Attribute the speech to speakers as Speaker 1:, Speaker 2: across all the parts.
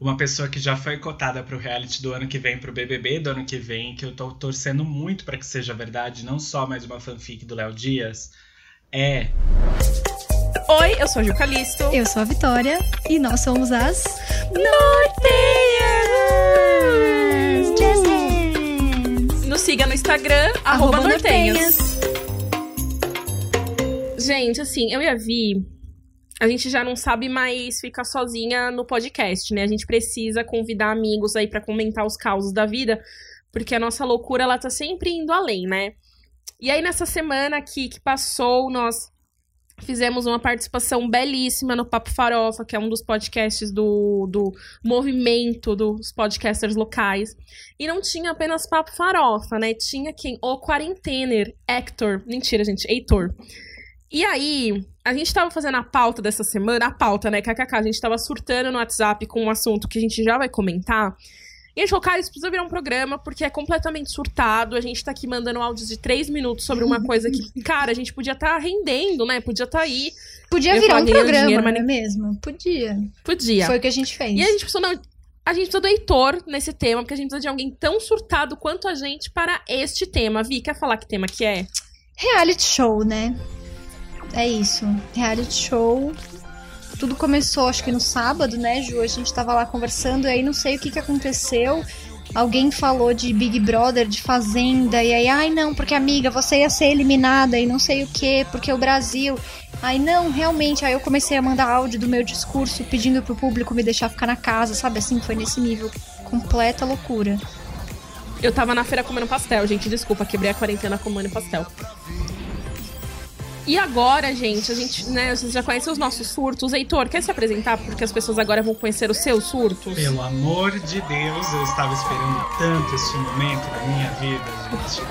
Speaker 1: uma pessoa que já foi cotada para o reality do ano que vem, para o BBB do ano que vem, que eu tô torcendo muito para que seja verdade, não só mais uma fanfic do Léo Dias, é.
Speaker 2: Oi, eu sou a Ju Calisto.
Speaker 3: Eu sou a Vitória e nós somos as
Speaker 2: Nortenhas! Nos siga no Instagram, arroba, arroba Nortenhas. Gente, assim, eu ia vir a gente já não sabe mais ficar sozinha no podcast, né? A gente precisa convidar amigos aí para comentar os causos da vida, porque a nossa loucura ela tá sempre indo além, né? E aí nessa semana aqui que passou, nós fizemos uma participação belíssima no Papo Farofa, que é um dos podcasts do, do movimento dos podcasters locais. E não tinha apenas Papo Farofa, né? Tinha quem? O Quarentener, Hector. Mentira, gente, Heitor. E aí, a gente tava fazendo a pauta dessa semana, a pauta, né, kkk, a gente tava surtando no WhatsApp com um assunto que a gente já vai comentar. E a gente falou, cara, isso precisa virar um programa, porque é completamente surtado. A gente tá aqui mandando áudios de três minutos sobre uma coisa que, cara, a gente podia estar tá rendendo, né? Podia estar tá aí.
Speaker 3: Podia virar um programa, dinheiro, mas... não é mesmo? Podia.
Speaker 2: Podia.
Speaker 3: Foi o que a gente fez.
Speaker 2: E a gente pensou, não, a gente precisa do Heitor nesse tema, porque a gente precisa de alguém tão surtado quanto a gente para este tema. Vi, quer falar que tema que é?
Speaker 3: Reality show, né? É isso. Reality show. Tudo começou, acho que no sábado, né, Ju? A gente tava lá conversando e aí não sei o que, que aconteceu. Alguém falou de Big Brother, de Fazenda, e aí, ai não, porque amiga, você ia ser eliminada e não sei o que, porque o Brasil. Aí não, realmente, aí eu comecei a mandar áudio do meu discurso pedindo pro público me deixar ficar na casa, sabe? Assim, foi nesse nível. Completa loucura.
Speaker 2: Eu tava na feira comendo pastel, gente, desculpa, quebrei a quarentena comendo pastel. E agora, gente, a gente, né, vocês já conhecem os nossos surtos. Heitor, quer se apresentar? Porque as pessoas agora vão conhecer os seus surtos.
Speaker 1: Pelo amor de Deus, eu estava esperando tanto este momento da minha vida, gente.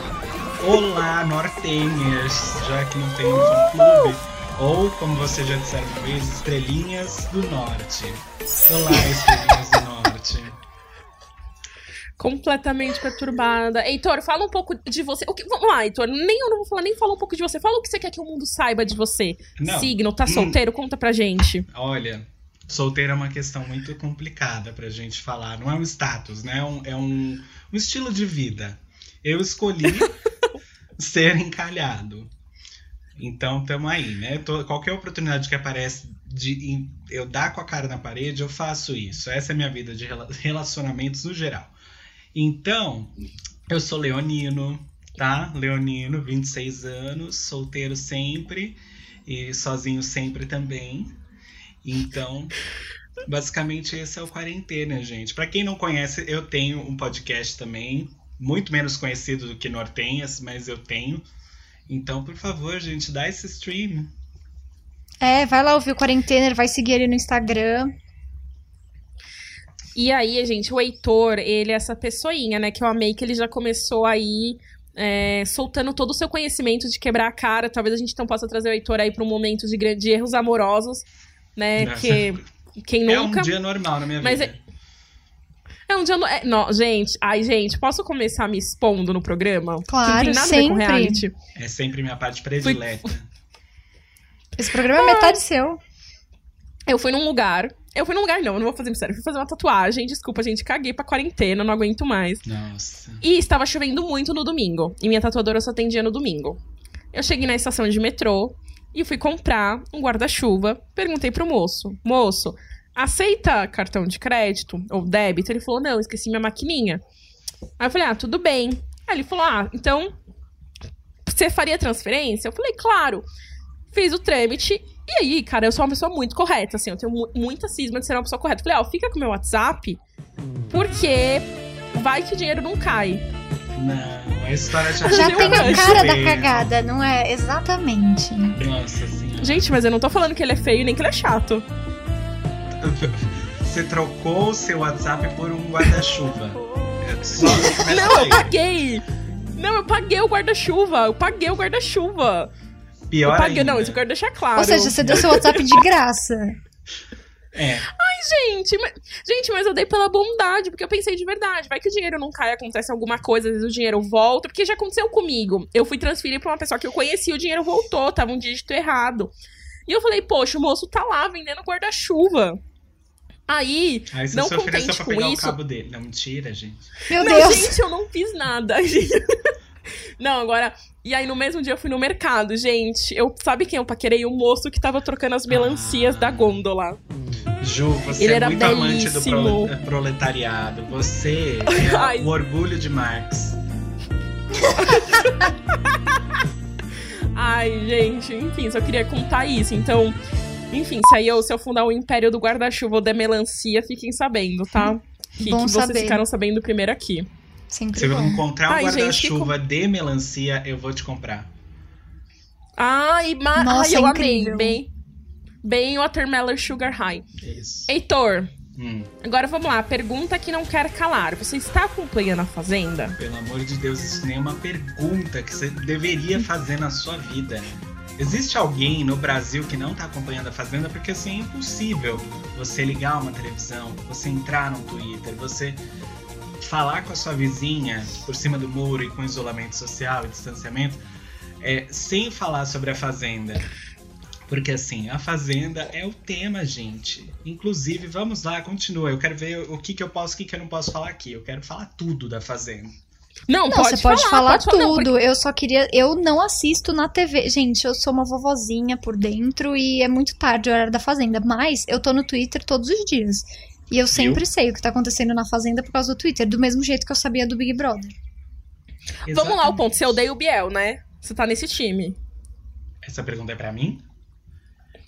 Speaker 1: Olá, nortenhas, já que não tem um fã-clube. Ou, como você já disseram uma vez, estrelinhas do norte. Olá, estrelinhas do norte
Speaker 2: completamente perturbada. Heitor, fala um pouco de você. O que, vamos lá, Heitor. Nem eu não vou falar, nem fala um pouco de você. Fala o que você quer que o mundo saiba de você. Não. Signo, tá hum. solteiro? Hum. Conta pra gente.
Speaker 1: Olha, solteiro é uma questão muito complicada pra gente falar. Não é um status, né? É um, é um, um estilo de vida. Eu escolhi ser encalhado. Então, tamo aí, né? Tô, qualquer oportunidade que aparece de eu dar com a cara na parede, eu faço isso. Essa é a minha vida de relacionamentos no geral. Então, eu sou leonino, tá? Leonino, 26 anos, solteiro sempre e sozinho sempre também. Então, basicamente esse é o quarentena, gente. Para quem não conhece, eu tenho um podcast também, muito menos conhecido do que Nortenhas, mas eu tenho. Então, por favor, gente, dá esse stream.
Speaker 3: É, vai lá ouvir o Quarentena, vai seguir ele no Instagram.
Speaker 2: E aí, gente, o Heitor, ele é essa pessoinha, né? Que eu amei que ele já começou aí é, soltando todo o seu conhecimento de quebrar a cara. Talvez a gente não possa trazer o Heitor aí para um momento de, de erros amorosos, né? Nossa. Que quem nunca.
Speaker 1: É um dia normal na minha mas vida.
Speaker 2: É, é um dia. É, não, gente, ai, gente, posso começar me expondo no programa?
Speaker 3: Claro, não tem nada sempre. a ver com reality.
Speaker 1: É sempre minha parte predileta. Fui...
Speaker 3: Esse programa é metade seu.
Speaker 2: Eu fui num lugar eu fui num lugar, não, eu não vou fazer mistério. Eu fui fazer uma tatuagem. Desculpa, gente, caguei pra quarentena, não aguento mais.
Speaker 1: Nossa.
Speaker 2: E estava chovendo muito no domingo. E minha tatuadora só atendia no domingo. Eu cheguei na estação de metrô e fui comprar um guarda-chuva. Perguntei pro moço: Moço, aceita cartão de crédito ou débito? Ele falou: Não, esqueci minha maquininha. Aí eu falei: Ah, tudo bem. Aí ele falou: Ah, então você faria transferência? Eu falei: Claro. Fiz o trâmite e aí, cara, eu sou uma pessoa muito correta, assim, eu tenho muita cisma de ser uma pessoa correta. Falei, ó, fica com o meu WhatsApp, porque vai que o dinheiro não cai.
Speaker 1: Não, a história já
Speaker 3: Já tem a cara da cagada, não é? Exatamente.
Speaker 1: Nossa senhora.
Speaker 2: Gente, mas eu não tô falando que ele é feio nem que ele é chato.
Speaker 1: Você trocou o seu WhatsApp por um guarda-chuva.
Speaker 2: É não, eu paguei! Não, eu paguei o guarda-chuva. Eu paguei o guarda-chuva.
Speaker 1: Pior eu paguei,
Speaker 2: ainda. Não, isso eu quero deixar claro.
Speaker 3: Ou seja, você deu seu WhatsApp de graça.
Speaker 1: É.
Speaker 2: Ai, gente, mas, gente, mas eu dei pela bondade, porque eu pensei de verdade. Vai que o dinheiro não cai, acontece alguma coisa, às vezes o dinheiro volta, porque já aconteceu comigo. Eu fui transferir pra uma pessoa que eu conhecia, o dinheiro voltou, tava um dígito errado. E eu falei, poxa, o moço tá lá vendendo guarda-chuva. Aí,
Speaker 1: Aí você
Speaker 2: não contente
Speaker 1: pra
Speaker 2: com
Speaker 1: pegar
Speaker 2: isso.
Speaker 1: o cabo dele. Não, mentira, gente.
Speaker 3: Meu
Speaker 2: não,
Speaker 3: Deus.
Speaker 2: gente, eu não fiz nada. gente. Não, agora. E aí, no mesmo dia, eu fui no mercado, gente. Eu sabe quem eu paquerei? O moço que tava trocando as melancias
Speaker 1: Ah.
Speaker 2: da gôndola.
Speaker 1: Ju, você
Speaker 2: Ele
Speaker 1: é
Speaker 2: era
Speaker 1: muito amante do
Speaker 2: belíssimo.
Speaker 1: prole- proletariado. Você é o orgulho de Marx.
Speaker 2: Ai, gente, enfim, só queria contar isso. Então, enfim, se aí eu, se eu fundar o Império do Guarda-Chuva ou da Melancia, fiquem sabendo, tá? Que,
Speaker 3: Bom
Speaker 2: que vocês
Speaker 3: saber.
Speaker 2: ficaram sabendo primeiro aqui.
Speaker 3: Sempre
Speaker 1: Se eu encontrar um guarda-chuva de melancia, eu vou te comprar.
Speaker 2: Ai, ma...
Speaker 3: Nossa,
Speaker 2: Ai eu
Speaker 3: incrível.
Speaker 2: amei. Bem, bem Watermelon Sugar High.
Speaker 1: Isso.
Speaker 2: Heitor,
Speaker 1: Hum,
Speaker 2: agora vamos lá. Pergunta que não quer calar. Você está acompanhando a Fazenda?
Speaker 1: pelo amor de Deus, isso nem é uma pergunta que você deveria fazer na sua vida. Existe alguém no Brasil que não tá acompanhando a Fazenda? Porque assim é impossível você ligar uma televisão, você entrar no Twitter, você falar com a sua vizinha por cima do muro e com isolamento social e distanciamento, é, sem falar sobre a Fazenda. Porque assim, a Fazenda é o tema, gente. Inclusive, vamos lá, continua. Eu quero ver o que, que eu posso, o que, que eu não posso falar aqui. Eu quero falar tudo da Fazenda.
Speaker 2: Não,
Speaker 3: Não,
Speaker 2: pode
Speaker 3: você pode falar,
Speaker 2: pode falar. Não,
Speaker 3: tudo.
Speaker 2: porque-
Speaker 3: Eu só queria. Eu não assisto na TV. Gente, eu sou uma vovozinha por dentro e é muito tarde o horário da Fazenda. Mas eu tô no Twitter todos os dias. E eu sempre sei o que tá acontecendo na Fazenda por causa do Twitter. Do mesmo jeito que eu sabia do Big Brother.
Speaker 2: Vamos lá, o ponto.
Speaker 1: Exatamente.
Speaker 2: Você odeia o Biel, né? Você tá nesse time.
Speaker 1: Essa pergunta é pra mim?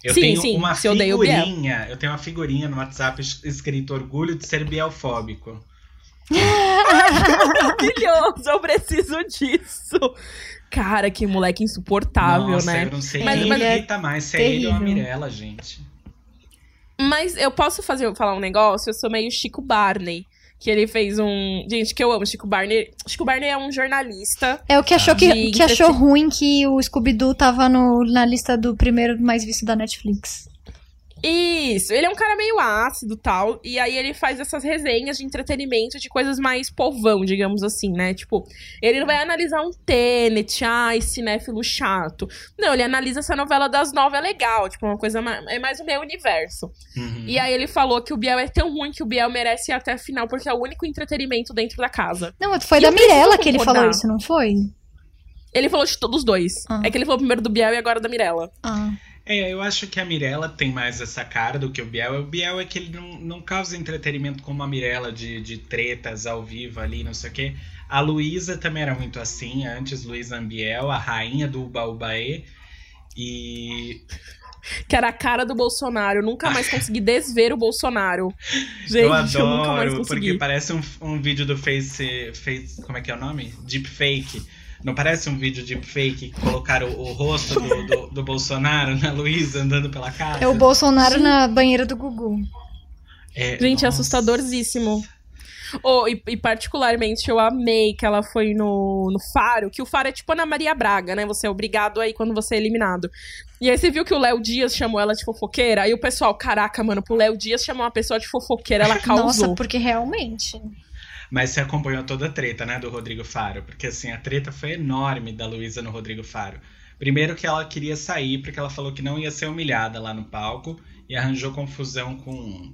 Speaker 1: Eu
Speaker 2: Sim,
Speaker 1: tenho
Speaker 2: sim,
Speaker 1: uma
Speaker 2: se eu odeio o Biel.
Speaker 1: figurinha, eu tenho uma figurinha no WhatsApp es- escrito orgulho de ser bielfóbico.
Speaker 2: Maravilhoso, eu preciso disso. Cara, que moleque insuportável,
Speaker 1: Nossa,
Speaker 2: né?
Speaker 1: eu não sei
Speaker 2: Mas-
Speaker 1: quem
Speaker 2: mas-
Speaker 1: irrita mais, se é ele ou a. Mirella, gente.
Speaker 2: Mas eu posso fazer, falar um negócio? Eu sou meio Chico Barney. Que ele fez um. Gente, que eu amo Chico Barney. Chico Barney é um jornalista.
Speaker 3: É o que achou, que, que achou ruim que o Scooby-Doo tava no, na lista do primeiro mais visto da Netflix.
Speaker 2: Isso, ele é um cara meio ácido tal. E aí ele faz essas resenhas de entretenimento de coisas mais povão, digamos assim, né? Tipo, ele não vai analisar um Tenet, ai, cinéfilo chato. Não, ele analisa essa novela das nove, é legal. Tipo, uma coisa mais, é mais o meu universo.
Speaker 1: Uhum.
Speaker 2: E aí ele falou que o Biel é tão ruim que o Biel merece ir até a final, porque é o único entretenimento dentro da casa.
Speaker 3: Não, foi
Speaker 2: E
Speaker 3: da Mirella que ele falou isso, não foi?
Speaker 2: Ele falou de todos os dois.
Speaker 3: Ah.
Speaker 2: É que ele falou primeiro do Biel e agora da Mirella.
Speaker 3: Ah.
Speaker 1: É, eu acho que a Mirella tem mais essa cara do que o Biel. O Biel é que ele não, não causa entretenimento como a Mirella de, de tretas ao vivo ali, não sei o quê. A Luísa também era muito assim, antes Luísa Ambiel, a rainha do Ubaúbaê. E
Speaker 2: Que era a cara do Bolsonaro. Eu nunca mais consegui desver o Bolsonaro. Gente,
Speaker 1: eu
Speaker 2: eu, nunca mais
Speaker 1: adoro,
Speaker 2: consegui.
Speaker 1: porque parece um, um vídeo do Face, Face. Como é que é o nome? Deepfake. Não parece um vídeo deepfake que colocaram o, o rosto do, do, do Bolsonaro na Luísa andando pela casa?
Speaker 3: É o Bolsonaro na banheira do Gugu.
Speaker 1: É,
Speaker 2: Gente,
Speaker 1: nossa.
Speaker 2: assustadorzíssimo. Oh, e, e particularmente eu amei que ela foi no, no Faro, que o Faro é tipo Ana Maria Braga, né? Você é obrigado aí quando você é eliminado. E aí você viu que o Léo Dias chamou ela de fofoqueira? Aí o pessoal, caraca, mano, pro Léo Dias chamar uma pessoa de fofoqueira, ela causou.
Speaker 3: Nossa, porque realmente.
Speaker 1: Mas você acompanhou toda a treta, né, do Rodrigo Faro? Porque assim, a treta foi enorme da Luísa no Rodrigo Faro. Primeiro que ela queria sair porque ela falou que não ia ser humilhada lá no palco e arranjou confusão com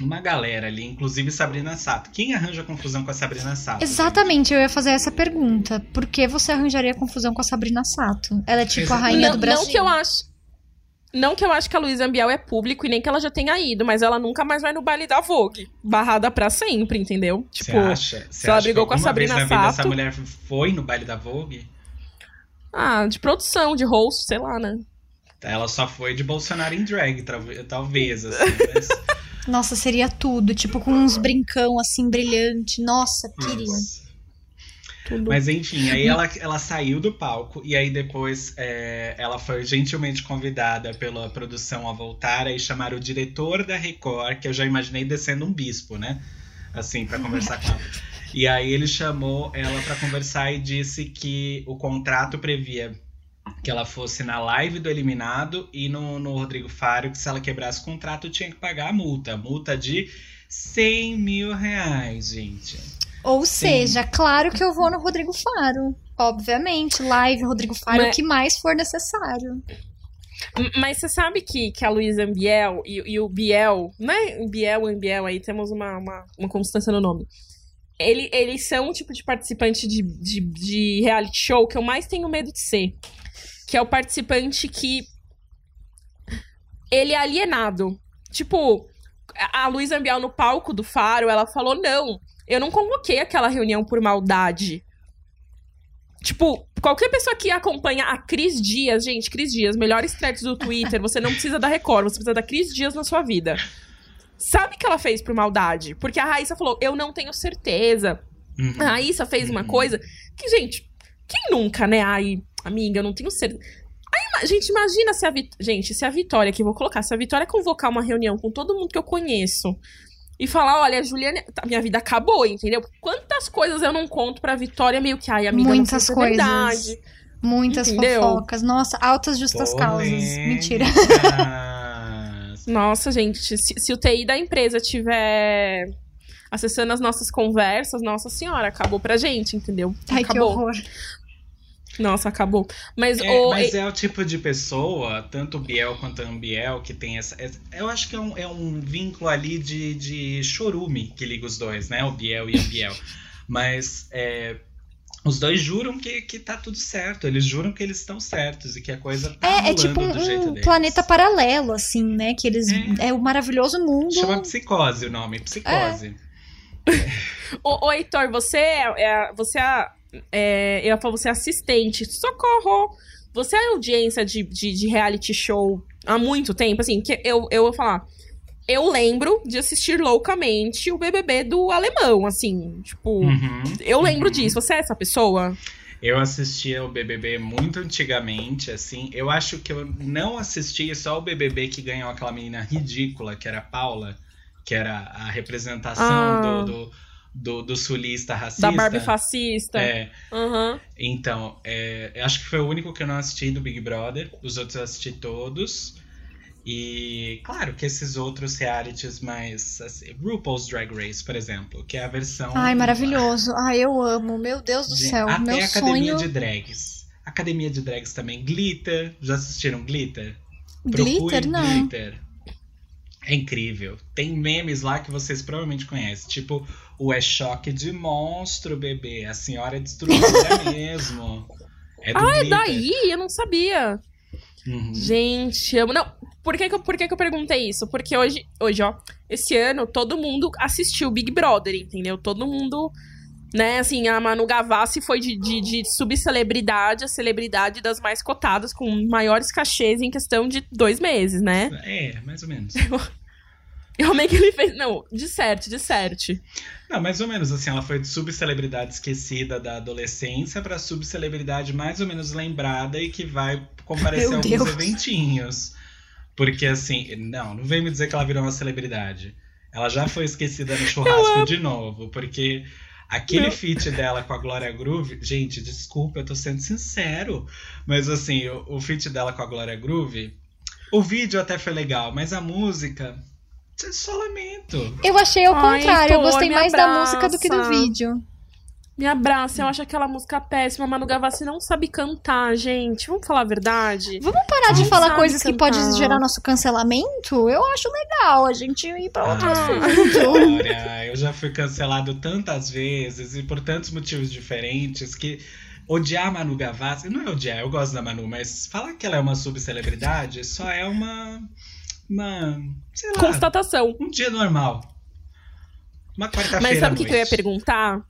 Speaker 1: uma galera ali, inclusive Sabrina Sato. Quem arranja confusão com a Sabrina Sato?
Speaker 3: Exatamente, eu ia fazer essa pergunta. Por que você arranjaria confusão com a Sabrina Sato? Ela é tipo a
Speaker 1: Exato.
Speaker 3: rainha
Speaker 2: não,
Speaker 3: do Brasil.
Speaker 2: não que eu acho. Não que eu acho que a Luísa Ambiel é público e nem que ela já tenha ido, mas ela nunca mais vai no baile da Vogue. Barrada pra sempre, entendeu?
Speaker 1: Você
Speaker 2: Tipo,
Speaker 1: acha? Você
Speaker 2: se ela
Speaker 1: acha que
Speaker 2: brigou com a
Speaker 1: alguma vez
Speaker 2: Sabrina
Speaker 1: na vida essa
Speaker 2: Sato-
Speaker 1: mulher foi no baile da Vogue?
Speaker 2: ah, de produção, de host, sei lá, né?
Speaker 1: Ela só foi de Bolsonaro em drag, talvez, talvez assim. Mas...
Speaker 3: Nossa, seria tudo. Tipo, com uns brincão assim, brilhante. Nossa, queria.
Speaker 1: Nossa.
Speaker 2: Tudo.
Speaker 1: Mas enfim, aí ela, ela saiu do palco e aí depois é, ela foi gentilmente convidada pela produção a voltar e chamar o diretor da Record, que eu já imaginei descendo um bispo, né? Assim, pra conversar com ela. E aí ele chamou ela pra conversar e disse que o contrato previa que ela fosse na live do eliminado e no, no Rodrigo Faro, que se ela quebrasse o contrato tinha que pagar a multa. Multa de 100 mil reais, gente.
Speaker 3: Ou
Speaker 1: Sim.
Speaker 3: seja, claro que eu vou no Rodrigo Faro. Obviamente, live, Rodrigo Faro,
Speaker 2: Mas-
Speaker 3: o que mais for necessário.
Speaker 2: Mas você sabe que, que a Luísa Biel e, e, o Biel, né? Biel e Biel aí temos uma, uma, uma constância no nome. Ele, eles são o tipo de participante de, de, de reality show que eu mais tenho medo de ser. Que é o participante que. Ele é alienado. Tipo, a Luísa Biel no palco do Faro, ela falou: não, eu não convoquei aquela reunião por maldade. Tipo, qualquer pessoa que acompanha a Cris Dias, gente, Cris Dias, melhores threads do Twitter, você não precisa da Record, você precisa da Cris Dias na sua vida. Sabe que ela fez por maldade? Porque a Raíssa falou, eu não tenho certeza. Uhum. A Raíssa fez uma uhum. coisa que, gente, quem nunca, né? Ai, amiga, eu não tenho certeza. Aí, gente, imagina se a Vitória. Gente, se a Vitória, que eu vou colocar, se a Vitória convocar uma reunião com todo mundo que eu conheço e falar, olha, Juliana, tá, minha vida acabou, entendeu? Quantas coisas eu não conto pra Vitória, meio que, ai, amiga,
Speaker 3: Muitas
Speaker 2: não
Speaker 3: coisas. Verdade. Muitas entendeu? fofocas. Nossa, altas justas causas. Mentira.
Speaker 2: Nossa, gente, se, se o TI da empresa tiver acessando as nossas conversas, nossa senhora, acabou pra gente, entendeu?
Speaker 3: Ai,
Speaker 2: acabou.
Speaker 3: que horror.
Speaker 2: Nossa, acabou. Mas,
Speaker 1: é, o... mas é o tipo de pessoa, tanto o Biel quanto a Ambiel, que tem essa. Eu acho que é um, é um vínculo ali de, de chorume que liga os dois, né? O Biel e a Ambiel. mas é, os dois juram que, que tá tudo certo. Eles juram que eles estão certos e que a coisa tá
Speaker 3: É, é tipo um, um planeta paralelo, assim, né? Que eles. É, é o maravilhoso mundo.
Speaker 1: Chama psicose o nome, psicose.
Speaker 2: É. ô, ô, Heitor, você é, é você é é, eu ia falar, você é assistente. Socorro! Você é audiência de, de, de, reality show há muito tempo, assim, que eu, eu vou falar. Eu lembro de assistir loucamente o BBB do alemão, assim, tipo, uhum, eu lembro uhum. disso. Você é essa pessoa?
Speaker 1: Eu assistia o BBB muito antigamente, assim. Eu acho que eu não assisti só o BBB que ganhou aquela menina ridícula, que era a Paula, que era a representação ah. do, do do, do sulista racista.
Speaker 2: Da Barbie fascista.
Speaker 1: É.
Speaker 2: Uhum.
Speaker 1: Então, é, acho que foi o único que eu não assisti do Big Brother. Os outros eu assisti todos. E claro que esses outros realities mais. Assim, RuPaul's Drag Race, por exemplo, que é a versão.
Speaker 3: Ai, maravilhoso. Ai, eu amo. Meu Deus do
Speaker 1: de,
Speaker 3: céu.
Speaker 1: Até
Speaker 3: meu
Speaker 1: a Academia
Speaker 3: sonho...
Speaker 1: de Drags. Academia de Drags também. Glitter. Já assistiram Glitter?
Speaker 3: Glitter, não.
Speaker 1: Glitter. É incrível. Tem memes lá que vocês provavelmente conhecem. Tipo, o é choque de monstro, bebê. A senhora é destruidora mesmo. É do
Speaker 2: ah, é daí? Eu não sabia. Uhum. Gente, eu... não. Por que que, eu, por que que eu perguntei isso? Porque hoje, hoje, ó, esse ano todo mundo assistiu Big Brother, entendeu? Todo mundo, né, assim, a Manu Gavassi foi de, de, de subcelebridade a celebridade das mais cotadas, com maiores cachês em questão de dois meses, né?
Speaker 1: É, mais ou menos.
Speaker 2: Como é que ele fez? Não, de certo, de certo.
Speaker 1: Não, mais ou menos assim, ela foi de subcelebridade esquecida da adolescência para subcelebridade mais ou menos lembrada e que vai comparecer Meu alguns Deus. eventinhos. Porque assim, não, não vem me dizer que ela virou uma celebridade. Ela já foi esquecida no churrasco de novo, porque aquele feat dela com a Glória Groove, gente, desculpa, eu tô sendo sincero, mas assim, o, o feat dela com a Glória Groove, o vídeo até foi legal, mas a música só lamento.
Speaker 3: Eu achei ao Ai, contrário. eu gostei mais abraça. da música do que do vídeo.
Speaker 2: Me abraça, eu acho aquela música péssima. Manu Gavassi não sabe cantar, gente. Vamos falar a verdade?
Speaker 3: Vamos parar de falar coisas cantar. que podem gerar nosso cancelamento? Eu acho legal a gente ir pra outro ah. assunto.
Speaker 1: Olha, eu já fui cancelado tantas vezes e por tantos motivos diferentes que odiar a Manu Gavassi, não é odiar, eu gosto da Manu, mas falar que ela é uma subcelebridade só é uma uma. Sei lá,
Speaker 2: Constatação.
Speaker 1: Um dia normal. Uma quarta-feira.
Speaker 2: Mas sabe o que, que eu ia perguntar?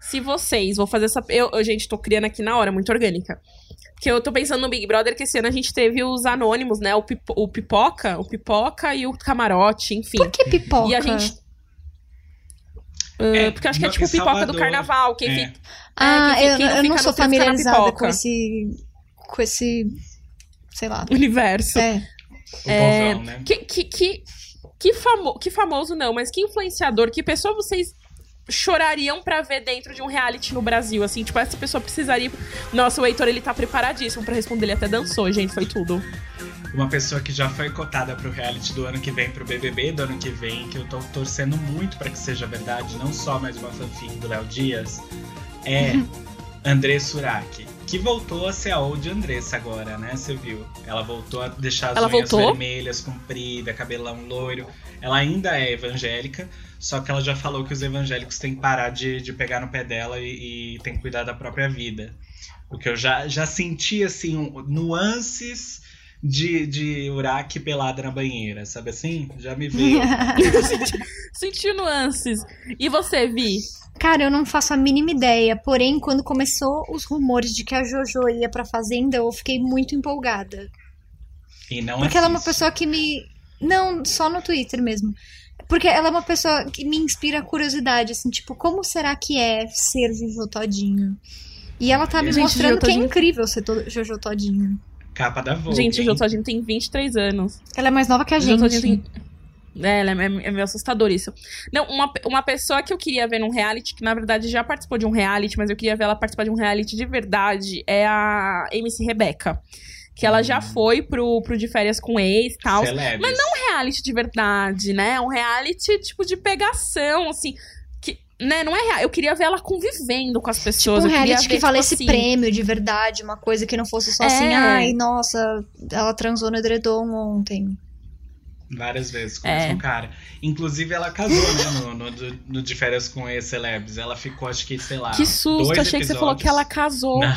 Speaker 2: Se vocês, vou fazer essa. Eu, eu, gente, tô criando aqui na hora, muito orgânica. Que eu tô pensando no Big Brother, que esse ano a gente teve os anônimos, né? O, pipo, o Pipoca, o Pipoca e o Camarote, enfim.
Speaker 3: Por que Pipoca?
Speaker 2: E a gente. Uh, é, porque acho que é tipo Pipoca Salvador, do Carnaval. Quem é. fica,
Speaker 3: ah, é, eu, eu não sou familiarizada com esse. Com esse. Sei lá.
Speaker 2: Universo.
Speaker 3: É
Speaker 2: é, né? que, que, que, que, famo, que famoso não, mas que influenciador, que pessoa vocês chorariam para ver dentro de um reality no Brasil, assim, tipo, essa pessoa precisaria... Nossa, o Heitor, ele tá preparadíssimo para responder, ele até dançou, gente, foi tudo.
Speaker 1: Uma pessoa que já foi cotada pro reality do ano que vem, pro BBB do ano que vem, que eu tô torcendo muito para que seja verdade, não só mais uma fanfic do Léo Dias, é André Suraki Que voltou a ser a old Andressa agora, né? Você viu? Ela voltou a deixar as
Speaker 2: Ela
Speaker 1: unhas
Speaker 2: voltou?
Speaker 1: vermelhas, comprida, cabelão loiro. Ela ainda é evangélica, só que ela já falou que os evangélicos têm que parar de, de pegar no pé dela e, e tem que cuidar da própria vida. Porque eu já, já senti, assim, nuances de, de Uraki pelada na banheira, sabe assim? Já me veio.
Speaker 2: Senti nuances. E você, Vi?
Speaker 3: Cara, eu não faço a mínima ideia. Porém, quando começou os rumores de que a Jojo ia pra Fazenda, eu fiquei muito empolgada.
Speaker 1: E não
Speaker 3: Porque ela é uma pessoa que me. Não, só no Twitter mesmo. Porque ela é uma pessoa que me inspira curiosidade, assim, tipo, como será que é ser Jojo Todinho? E ela tá me
Speaker 2: Gente,
Speaker 3: mostrando
Speaker 2: Jojo
Speaker 3: que é
Speaker 2: Todinho-
Speaker 3: incrível ser to- Jojo Todinho.
Speaker 1: Capa da Vogue.
Speaker 2: Gente, o? Jotodinho tem 23 anos.
Speaker 3: Ela é mais nova que a gente.
Speaker 2: Tem... É, ela é, é meio assustador isso. Não, uma, uma pessoa que eu queria ver num reality, que na verdade já participou de um reality, mas eu queria ver ela participar de um reality de verdade, é a MC Rebeca. Que ela já foi pro, pro De Férias com Ex e tal.
Speaker 1: Celebres.
Speaker 2: Mas não um reality de verdade, né? Um reality, tipo, de pegação, assim. Né, não é real. Eu queria ver ela convivendo com as
Speaker 3: Tipo
Speaker 2: pessoas.
Speaker 3: um
Speaker 2: eu queria
Speaker 3: reality
Speaker 2: ver,
Speaker 3: que valesse
Speaker 2: tipo, assim,
Speaker 3: prêmio de verdade, uma coisa que não fosse só
Speaker 2: É.
Speaker 3: assim, ai, nossa, ela transou no edredom ontem.
Speaker 1: Várias vezes com
Speaker 2: É.
Speaker 1: o mesmo cara. Inclusive, ela casou, né? No, no, no De Férias com ex-celebs. Ela ficou, acho que, sei lá.
Speaker 2: Que susto,
Speaker 1: dois
Speaker 2: achei que você falou que ela
Speaker 1: episódios.
Speaker 2: casou.
Speaker 1: Não.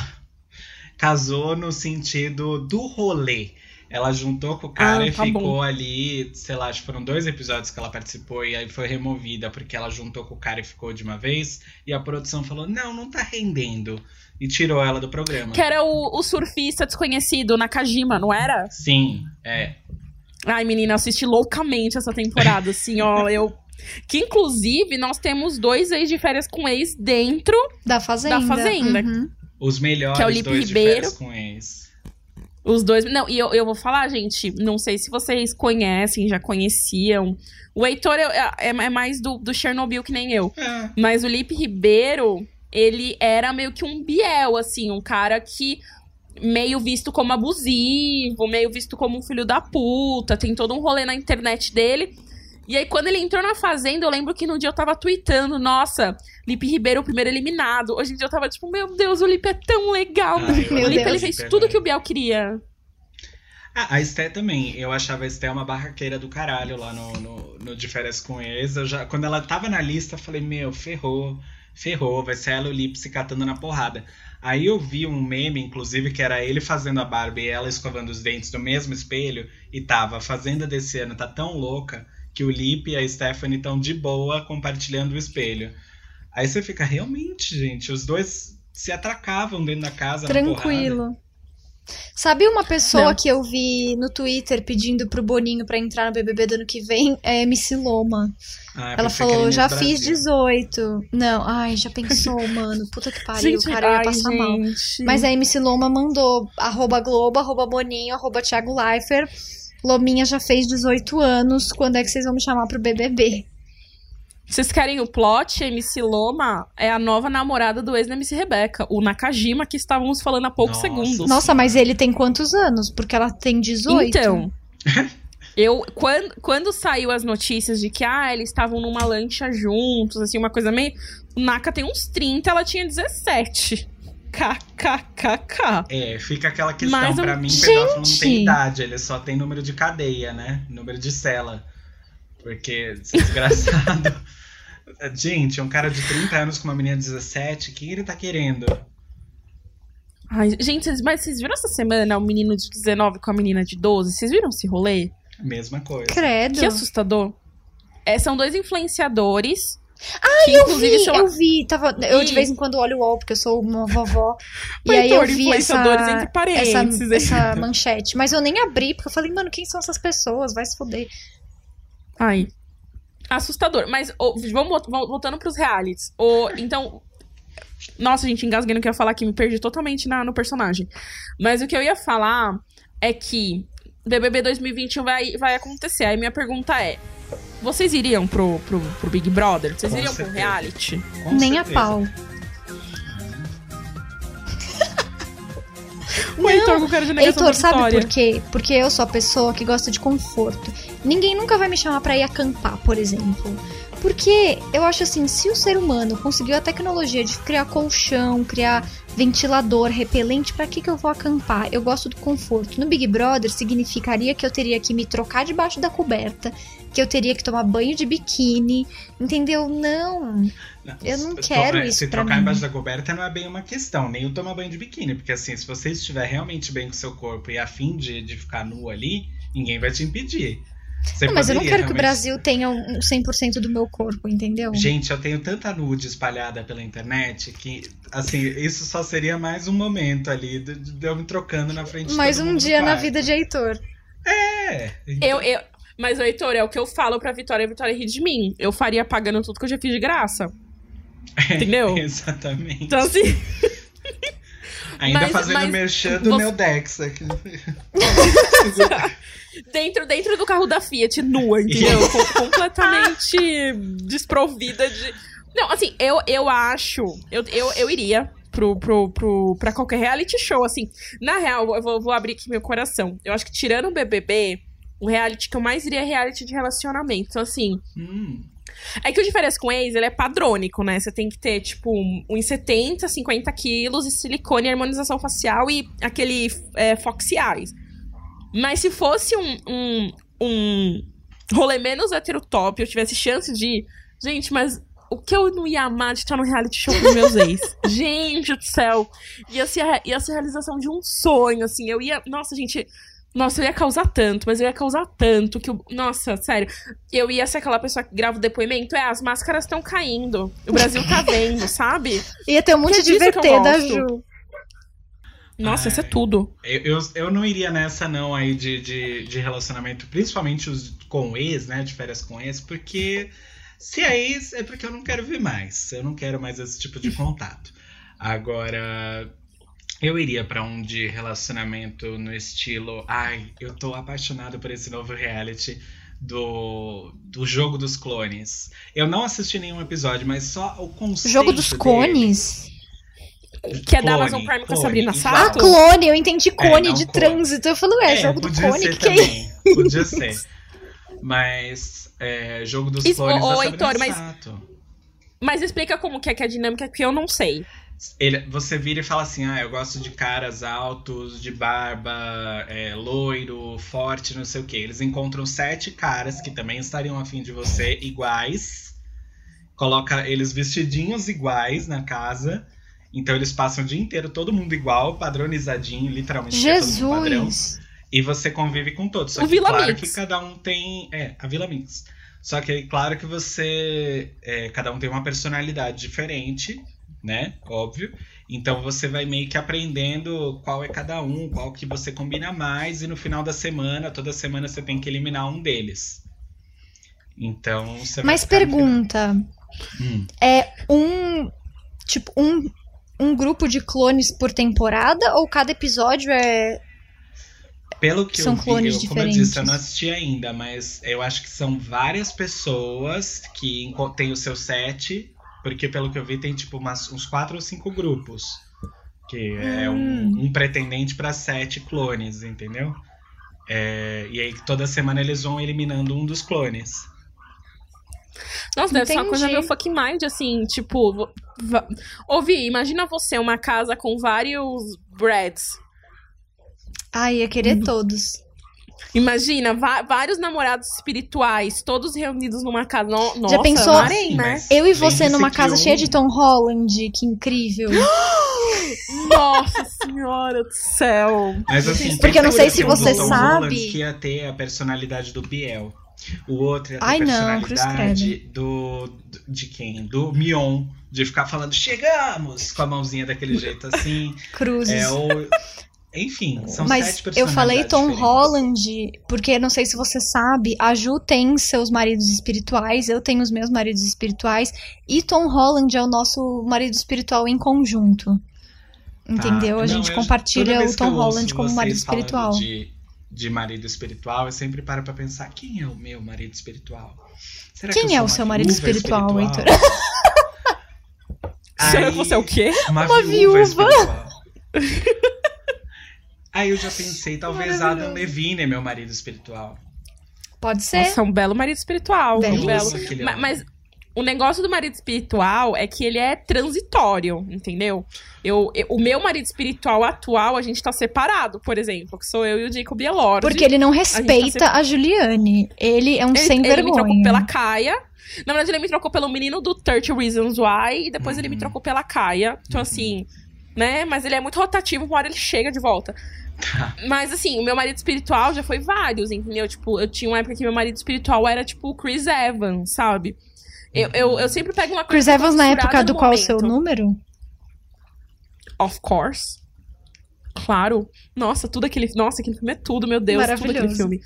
Speaker 1: Casou no sentido do rolê. Ela juntou com o cara
Speaker 2: Ah,
Speaker 1: e
Speaker 2: tá
Speaker 1: ficou
Speaker 2: bom.
Speaker 1: ali, sei lá, acho que foram dois episódios que ela participou e aí foi removida porque ela juntou com o cara e ficou de uma vez. E a produção falou: não, não tá rendendo. E tirou ela do programa.
Speaker 2: Que era o, o surfista desconhecido, Nakajima, não era?
Speaker 1: Sim, é.
Speaker 2: Ai, menina, eu assisti loucamente essa temporada, assim, ó, eu... Que, inclusive, nós temos dois ex de férias com ex dentro.
Speaker 3: Da Fazenda.
Speaker 2: Da Fazenda.
Speaker 3: Uhum.
Speaker 1: Os melhores
Speaker 2: Que é o Lipe
Speaker 1: dois
Speaker 2: Ribeiro.
Speaker 1: de férias com ex.
Speaker 2: Os dois... Não, e eu, eu vou falar, gente, não sei se vocês conhecem, já conheciam. O Heitor é, é- é mais do, do Chernobyl que nem eu.
Speaker 1: É.
Speaker 2: Mas o Lipe Ribeiro, ele era meio que um Biel, assim, um cara que meio visto como abusivo, meio visto como um filho da puta, tem todo um rolê na internet dele. E aí, quando ele entrou na Fazenda, eu lembro que no dia eu tava tweetando, nossa, Lipe Ribeiro, o primeiro eliminado. Hoje em dia eu tava tipo, meu Deus, o Lipe é tão legal.
Speaker 1: Ah,
Speaker 2: o
Speaker 3: Meu
Speaker 2: Lipe,
Speaker 3: Deus.
Speaker 2: ele fez
Speaker 1: Lipe
Speaker 2: tudo que o Biel queria.
Speaker 1: Ah, a Esté também. Eu achava a Esté uma barraqueira do caralho lá no, no, no De Férias com Ex. Eu já, quando ela tava na lista, eu falei, meu, ferrou, ferrou, vai ser ela e o Lip se catando na porrada. Aí eu vi um meme, inclusive, que era ele fazendo a Barbie e ela escovando os dentes no mesmo espelho, e tava, a Fazenda desse ano tá tão louca que o Lip e a Stephanie estão de boa compartilhando o espelho. Aí você fica, realmente, gente, os dois se atracavam dentro da casa.
Speaker 3: Tranquilo. Sabe uma pessoa
Speaker 2: Não.
Speaker 3: que eu vi no Twitter pedindo pro Boninho pra entrar no BBB do ano que vem? É MC Loma.
Speaker 1: Ah,
Speaker 3: Ela falou, já
Speaker 1: Brasil.
Speaker 3: fiz 18. Não, ai, já pensou, mano. Puta que pariu, o cara ia
Speaker 2: ai,
Speaker 3: passar mal.
Speaker 2: gente.
Speaker 3: Mas a MC Loma mandou arroba Globo, arroba Boninho, arroba Thiago Leifert. Lominha já fez 18 anos. Quando é que vocês vão me chamar pro BBB?
Speaker 2: Vocês querem o plot? A MC Loma é a nova namorada do ex da MC Rebeca, o Nakajima, que estávamos falando há poucos
Speaker 1: Nossa.
Speaker 2: segundos.
Speaker 3: Nossa, mas ele tem quantos anos? Porque ela tem 18.
Speaker 2: Então, eu quando, quando saiu as notícias de que ah, eles estavam numa lancha juntos, assim, uma coisa meio. O Naka tem uns 30, ela tinha 17. KKKK.
Speaker 1: É, fica aquela questão,
Speaker 2: Mas
Speaker 1: pra mim, pedófilo não
Speaker 3: Gente!
Speaker 1: tem idade, ele só tem número de cadeia, né? Número de cela. Porque, desgraçado. Gente, um cara de 30 anos com uma menina de 17, o que ele tá querendo?
Speaker 2: Ai, gente, vocês- mas vocês viram essa semana o menino de 19 com a menina de 12? Vocês viram esse rolê?
Speaker 1: Mesma coisa.
Speaker 3: Credo.
Speaker 2: Que assustador. É, são dois influenciadores. Ah, eu inclusive
Speaker 3: vi,
Speaker 2: são
Speaker 3: eu vi. Tava, eu de vez em quando olho o UOL, porque eu sou uma vovó. e aí eu vi essa,
Speaker 2: influenciadores entre
Speaker 3: essa, essa manchete. Mas eu nem abri, porque eu falei, mano, quem são essas pessoas? Vai se foder.
Speaker 2: Ai. Assustador. Mas ô, vamos vol- vol- voltando pros realities. Ô, então. Nossa, gente, engasguei no que eu ia falar aqui, me perdi totalmente na, no personagem. Mas o que eu ia falar é que BBB 2021 vai, vai acontecer. Aí minha pergunta é: vocês iriam pro, pro, pro Big Brother? Vocês
Speaker 1: Com
Speaker 2: iriam pro
Speaker 1: certeza.
Speaker 2: reality?
Speaker 1: Com
Speaker 3: nem
Speaker 1: certeza.
Speaker 3: a pau.
Speaker 2: O Heitor com cara de negação
Speaker 3: Heitor, sabe por quê? Porque eu sou a pessoa que gosta de conforto. Ninguém nunca vai me chamar pra ir acampar, por exemplo. Porque eu acho assim, se o ser humano conseguiu a tecnologia de criar colchão, criar ventilador, repelente, para que, que eu vou acampar? Eu gosto do conforto. No Big Brother significaria que eu teria que me trocar debaixo da coberta, que eu teria que tomar banho de biquíni, entendeu? Não. eu não quero isso
Speaker 1: Se trocar
Speaker 3: mim.
Speaker 1: embaixo da coberta não é bem uma questão, nem o tomar banho de biquíni, porque assim, se você estiver realmente bem com seu corpo e afim de, de ficar nu ali, ninguém vai te impedir.
Speaker 3: Não, mas eu não quero que o Brasil tenha um 100% do meu corpo, entendeu?
Speaker 1: Gente, eu tenho tanta nude espalhada pela internet que, assim, isso só seria mais um momento ali de, de eu me trocando na frente de
Speaker 3: Mais
Speaker 1: todo
Speaker 3: um dia na vida de Heitor.
Speaker 1: É. então-
Speaker 2: Eu, eu, mas, Heitor, é o que eu falo pra Vitória, a Vitória ri de mim. Eu faria pagando tudo que eu já fiz de graça. Entendeu?
Speaker 1: Exatamente.
Speaker 2: Então, assim,
Speaker 1: Ainda
Speaker 2: mas-
Speaker 1: fazendo
Speaker 2: mas
Speaker 1: merchan do
Speaker 2: você-
Speaker 1: meu Dex aqui.
Speaker 2: dentro, dentro do carro da Fiat, nua, entendeu? Com- completamente desprovida de. Não, assim, eu, eu acho. Eu, eu, eu iria pro, pro, pro, pra qualquer reality show, assim. Na real, eu vou, vou abrir aqui meu coração. Eu acho que tirando o BBB, o reality que eu mais iria é reality de relacionamento. Então, assim.
Speaker 1: Hum,
Speaker 2: É que o diferença com ex, ele é padrônico, né? Você tem que ter, tipo, uns 70, 50 quilos e silicone, harmonização facial e aquele é, Foxy Eyes. Mas se fosse um, um, um rolê menos heterotop, eu tivesse chance de... Gente, mas o que eu não ia amar de estar no reality show com meus ex? gente do céu! Ia ser, a- ia ser a realização de um sonho, assim. Eu ia... Nossa, gente... Nossa, eu ia causar tanto, mas eu ia causar tanto que... Eu, nossa, sério. Eu ia ser aquela pessoa que grava o depoimento. É, as máscaras estão caindo. O Brasil tá vendo, sabe?
Speaker 3: Ia ter um monte
Speaker 2: é
Speaker 3: de VT da
Speaker 2: gosto.
Speaker 3: Ju.
Speaker 2: Nossa, isso é tudo.
Speaker 1: eu, eu, eu não iria nessa, não, aí de, de, de relacionamento, principalmente os com ex, né? De férias com ex, porque se é ex, é porque eu não quero ver mais. Eu não quero mais esse tipo de contato. Agora, eu iria pra um de relacionamento no estilo. Ai, eu tô apaixonado por esse novo reality do, do Jogo dos Clones. Eu não assisti nenhum episódio, mas só o conceito.
Speaker 3: Jogo dos
Speaker 1: dele-
Speaker 3: cones?
Speaker 2: Que é da
Speaker 1: Clone,
Speaker 2: Amazon Prime com a
Speaker 1: clone,
Speaker 2: Sabrina
Speaker 1: igual.
Speaker 3: Ah,
Speaker 2: Sato?
Speaker 3: clone, eu entendi cone
Speaker 1: não,
Speaker 3: de
Speaker 1: clone.
Speaker 3: trânsito. Eu falei, ué, jogo do
Speaker 1: ser
Speaker 3: que que é isso?
Speaker 1: Podia ser. Mas é, jogo dos
Speaker 2: Isso,
Speaker 1: clones
Speaker 2: ô,
Speaker 1: da Sabrina
Speaker 2: Heitor, mas-
Speaker 1: Sato.
Speaker 2: Mas explica como que é, que é a dinâmica, que eu não sei.
Speaker 1: Ele, você vira e fala assim: ah, eu gosto de caras altos, de barba, é, loiro, forte, não sei o que. Eles encontram sete caras que também estariam afim de você, iguais. Coloca eles vestidinhos iguais na casa. Então eles passam o dia inteiro, todo mundo igual, padronizadinho, literalmente. é todo mundo padrão.
Speaker 3: Jesus.
Speaker 1: E você convive com todos. Só
Speaker 2: O
Speaker 1: que
Speaker 2: Vila
Speaker 1: claro
Speaker 2: Mix.
Speaker 1: que cada um tem. É, a Vila Mix. Só que claro que você. é, cada um tem uma personalidade diferente, né? Óbvio. Então você vai meio que aprendendo qual é cada um, qual que você combina mais, e no final da semana, toda semana você tem que eliminar um deles. Então você vai
Speaker 3: Mas
Speaker 1: final.
Speaker 3: pergunta,
Speaker 1: Hum.
Speaker 3: é um, tipo, um, um grupo de clones por temporada ou cada episódio é...
Speaker 1: Pelo que
Speaker 3: São
Speaker 1: eu vi,
Speaker 3: clones
Speaker 1: eu, como eu disse, eu
Speaker 3: diferentes.
Speaker 1: não assisti ainda, mas eu acho que são várias pessoas que têm o seu set, porque pelo que eu vi tem tipo umas- uns quatro ou cinco grupos. Que é um,
Speaker 3: Hum.
Speaker 1: um pretendente para sete clones, entendeu? É, e aí toda semana eles vão eliminando um dos clones.
Speaker 2: Nossa, deve ser uma
Speaker 3: Entendi.
Speaker 2: coisa meio fucking mind, assim, tipo. Ouvi, imagina você, uma casa com vários Brads.
Speaker 3: Ai, ia
Speaker 1: Uhum.
Speaker 3: querer todos.
Speaker 2: Imagina, vários namorados espirituais, todos reunidos numa casa. No- Nossa,
Speaker 3: pensou?
Speaker 2: Marém,
Speaker 1: Sim,
Speaker 2: né?
Speaker 1: mas
Speaker 3: Eu e você numa casa
Speaker 1: um-
Speaker 3: cheia de Tom Holland, que incrível.
Speaker 2: Nossa senhora do céu.
Speaker 1: Mas assim,
Speaker 3: Porque eu não sei se você sabe.
Speaker 1: Holland que ia ter a personalidade do Biel. O outro ia ter
Speaker 3: Ai,
Speaker 1: a
Speaker 3: não,
Speaker 1: personalidade do, do- de quem? Do Mion. De ficar falando, chegamos! Com a mãozinha daquele jeito assim.
Speaker 3: Cruzes.
Speaker 1: É o. Enfim, são
Speaker 3: Mas
Speaker 1: sete
Speaker 3: eu falei
Speaker 1: personalidades
Speaker 3: Tom
Speaker 1: diferentes.
Speaker 3: Holland, porque não sei se você sabe, a Ju tem seus maridos espirituais, eu tenho os meus maridos espirituais, e Tom Holland é o nosso marido espiritual em conjunto. Entendeu?
Speaker 1: Tá.
Speaker 3: A
Speaker 1: Não,
Speaker 3: gente
Speaker 1: eu-
Speaker 3: compartilha
Speaker 1: vez
Speaker 3: o
Speaker 1: eu
Speaker 3: Tom Holland como marido espiritual.
Speaker 1: De, de marido espiritual, eu sempre paro pra pensar: quem é o meu marido espiritual? Será que
Speaker 3: Quem
Speaker 1: eu
Speaker 3: é o seu marido
Speaker 1: viúva
Speaker 3: espiritual, Heitor?
Speaker 2: Será que você é o quê?
Speaker 1: Uma,
Speaker 3: Uma
Speaker 1: viúva.
Speaker 3: viúva.
Speaker 1: espiritual. Aí eu já pensei, talvez. Adam Levine é meu marido espiritual.
Speaker 3: Pode ser.
Speaker 2: Nossa, é um belo marido espiritual. Um belo.
Speaker 1: Nossa, aquele
Speaker 2: Ma-
Speaker 1: homem.
Speaker 2: Mas, o negócio do marido espiritual é que ele é transitório, entendeu? Eu, eu- o meu marido espiritual atual, a gente tá separado, por exemplo, que sou eu e o Jacob Elord.
Speaker 3: Porque ele não
Speaker 2: tá
Speaker 3: respeita a, Juliane. Ele é um
Speaker 2: ele,
Speaker 3: sem
Speaker 2: ele me trocou
Speaker 3: vergonha.
Speaker 2: pela Caia. Na verdade, ele me trocou pelo menino do 30 Reasons Why, e depois ele me
Speaker 1: Uhum.
Speaker 2: trocou pela Caia. Então,
Speaker 1: Uhum.
Speaker 2: assim, né? Mas ele é muito rotativo, uma hora ele chega de volta.
Speaker 1: Tá.
Speaker 2: Mas assim, o meu marido espiritual já foi vários, entendeu? Tipo, eu tinha uma época que meu marido espiritual era tipo o Chris Evans, sabe? Eu, eu, eu sempre pego uma coisa.
Speaker 3: Chris Evans, na época do qual o seu número?
Speaker 2: Of course. Claro. Nossa, tudo aquele. Nossa, aquele filme é tudo, meu Deus. Tudo aquele filme.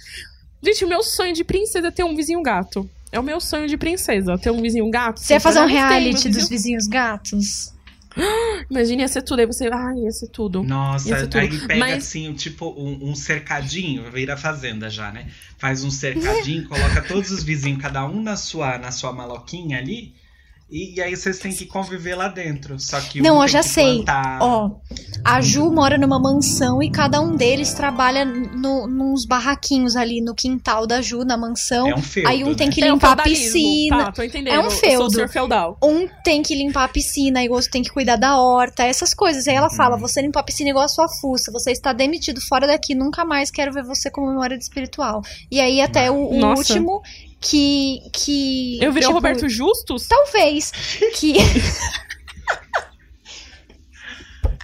Speaker 2: Gente, o meu sonho de princesa é ter um vizinho gato. É o meu sonho de princesa, ter um vizinho gato.
Speaker 3: Você ia fazer um reality
Speaker 2: meu
Speaker 3: dos
Speaker 2: vizinho-
Speaker 3: vizinhos gatos?
Speaker 2: Imagina, ia ser tudo. Aí você. Ai, ia ser tudo.
Speaker 1: Nossa,
Speaker 2: Isso tudo.
Speaker 1: aí pega
Speaker 2: Mas-
Speaker 1: assim, tipo, um, um cercadinho, vira fazenda já, né? Faz um cercadinho, coloca todos os vizinhos, cada um na sua, na sua maloquinha ali. E, e aí vocês têm que conviver lá dentro. Só que um
Speaker 3: Não, eu
Speaker 1: tem
Speaker 3: já
Speaker 1: que
Speaker 3: sei.
Speaker 1: plantar-
Speaker 3: Ó, a Ju mora numa mansão e cada um deles trabalha no, nos barraquinhos ali no quintal da Ju, na mansão.
Speaker 1: É um feudo,
Speaker 3: aí um tem
Speaker 1: né?
Speaker 3: que
Speaker 2: É um
Speaker 3: limpar a piscina.
Speaker 2: Tá, tô entendendo.
Speaker 3: É um
Speaker 2: Eu sou
Speaker 3: feudo.
Speaker 2: feudal.
Speaker 3: Um tem que limpar a piscina e o outro tem que cuidar da horta, essas coisas. Aí ela fala: você limpou a piscina igual a sua fuça, você está demitido fora daqui, nunca mais quero ver você como memória de espiritual. E aí até o, o último que. que
Speaker 2: Eu virei o
Speaker 3: tipo,
Speaker 2: Roberto Justus?
Speaker 3: Talvez. Que.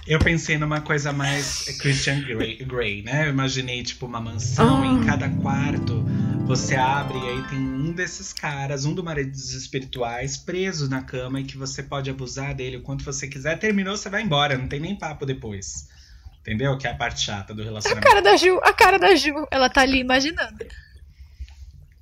Speaker 1: Eu pensei numa coisa mais Christian Grey, Grey, né? Eu imaginei, tipo, uma mansão e em
Speaker 2: Ah.
Speaker 1: cada quarto você abre e aí tem um desses caras, um dos maridos espirituais, preso na cama e que você pode abusar dele o quanto você quiser. Terminou, você vai embora, não tem nem papo depois. Entendeu? Que é a parte chata do
Speaker 3: A
Speaker 1: relacionamento.
Speaker 3: cara da Ju, a cara da Ju. Ela tá ali imaginando.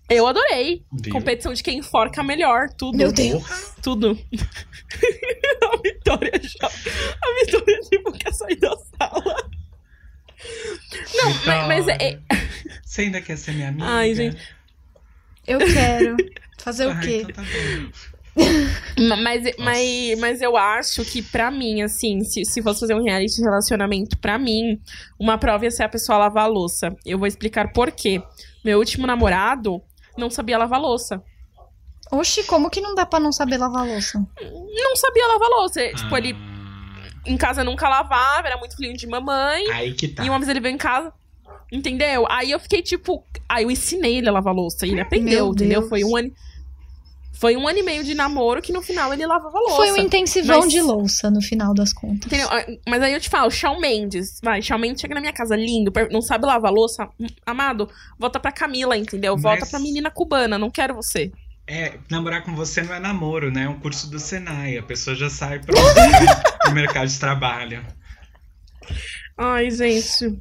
Speaker 2: Eu adorei.
Speaker 1: Viu?
Speaker 2: Competição de quem enforca melhor, tudo.
Speaker 3: Meu Deus.
Speaker 2: Tudo. a Vitória já. A Vitória, tipo, quer sair da sala. Não, mas, mas é,
Speaker 1: Vitória, Você ainda quer ser minha amiga?
Speaker 2: Ai, gente.
Speaker 3: Eu quero. Fazer o
Speaker 1: Ah,
Speaker 3: quê?
Speaker 1: então tá
Speaker 2: Mas, mas, mas eu acho que pra mim, assim, se, se fosse fazer um reality de relacionamento, pra mim, uma prova ia ser a pessoa lavar a louça. Eu vou explicar por quê. Meu último namorado não sabia lavar louça.
Speaker 3: Oxi, como que não dá pra não saber lavar louça?
Speaker 2: Não sabia lavar louça. Tipo,
Speaker 1: Ah,
Speaker 2: ele em casa nunca lavava, era muito filhinho de mamãe.
Speaker 1: Aí que tá.
Speaker 2: E uma vez ele veio em casa. Entendeu? Aí eu fiquei tipo. Aí eu ensinei ele a lavar louça. E ele aprendeu,
Speaker 3: Meu
Speaker 2: entendeu?
Speaker 3: Deus.
Speaker 2: Foi um ano. Foi um ano e meio de namoro que no final ele lavava louça.
Speaker 3: Foi um intensivão
Speaker 2: mas-
Speaker 3: de louça, no final das contas.
Speaker 2: Entendeu? Ah, Mas aí eu te falo, Shawn Mendes, vai, Shawn Mendes chega na minha casa lindo, não sabe lavar louça, Hum, amado, volta pra Camila, entendeu? Volta
Speaker 1: Mas-
Speaker 2: pra menina cubana, não quero você.
Speaker 1: É, namorar com você não é namoro, né? É um curso do Senai. A pessoa já sai pro, pro mercado de trabalho.
Speaker 2: Ai, gente.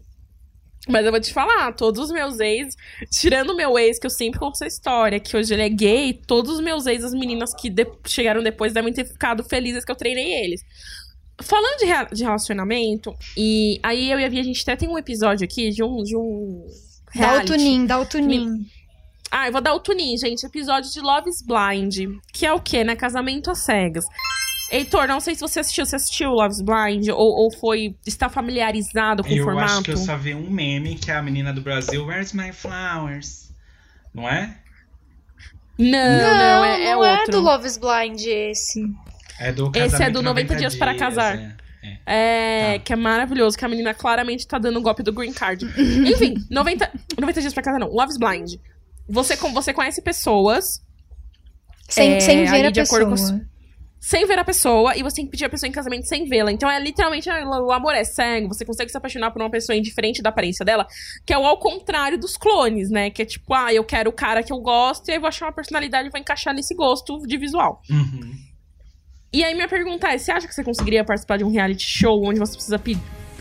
Speaker 2: Mas eu vou te falar, todos os meus ex, tirando o meu ex, que eu sempre conto essa história, que hoje ele é gay, todos os meus ex, as meninas que de- chegaram depois devem ter ficado felizes que eu treinei eles. Falando de, rea- de relacionamento, e aí eu e a Via, a gente até tem um episódio aqui de um. De um
Speaker 3: Dá o tunim, dá o tunim.
Speaker 2: Ah, eu vou dar o tunim, gente. Episódio de Love is Blind. Que é o quê, né? Casamento às cegas. Heitor, não sei se você assistiu. Você assistiu Love is Blind? Ou, ou foi... Está familiarizado com o
Speaker 1: eu
Speaker 2: formato?
Speaker 1: acho que eu só vi um meme que é a menina do Brasil, Where's My Flowers? Não é?
Speaker 2: Não, não, é, é
Speaker 3: não é
Speaker 2: outro.
Speaker 3: do Love is Blind esse.
Speaker 1: É do
Speaker 2: Esse é
Speaker 1: casamento
Speaker 2: do 90 dias para casar.
Speaker 1: é. É.
Speaker 2: É,
Speaker 1: Tá.
Speaker 2: que é maravilhoso, que a menina claramente tá dando o golpe do green card. Enfim, 90, 90 dias pra casar, não. Love is Blind. Você, com- você conhece pessoas
Speaker 3: Sem,
Speaker 2: É,
Speaker 3: sem ver a
Speaker 2: de acordo
Speaker 3: pessoa.
Speaker 2: com sem ver a pessoa e você tem que pedir a pessoa em casamento sem vê-la. Então é literalmente ah, o amor é cego, você consegue se apaixonar por uma pessoa indiferente da aparência dela, que é o ao contrário dos clones, né? Que é tipo, ah, eu quero o cara que eu gosto e aí eu vou achar uma personalidade e vou encaixar nesse gosto de visual.
Speaker 1: Uhum.
Speaker 2: E aí minha pergunta é, você acha que você conseguiria participar de um reality show onde você precisa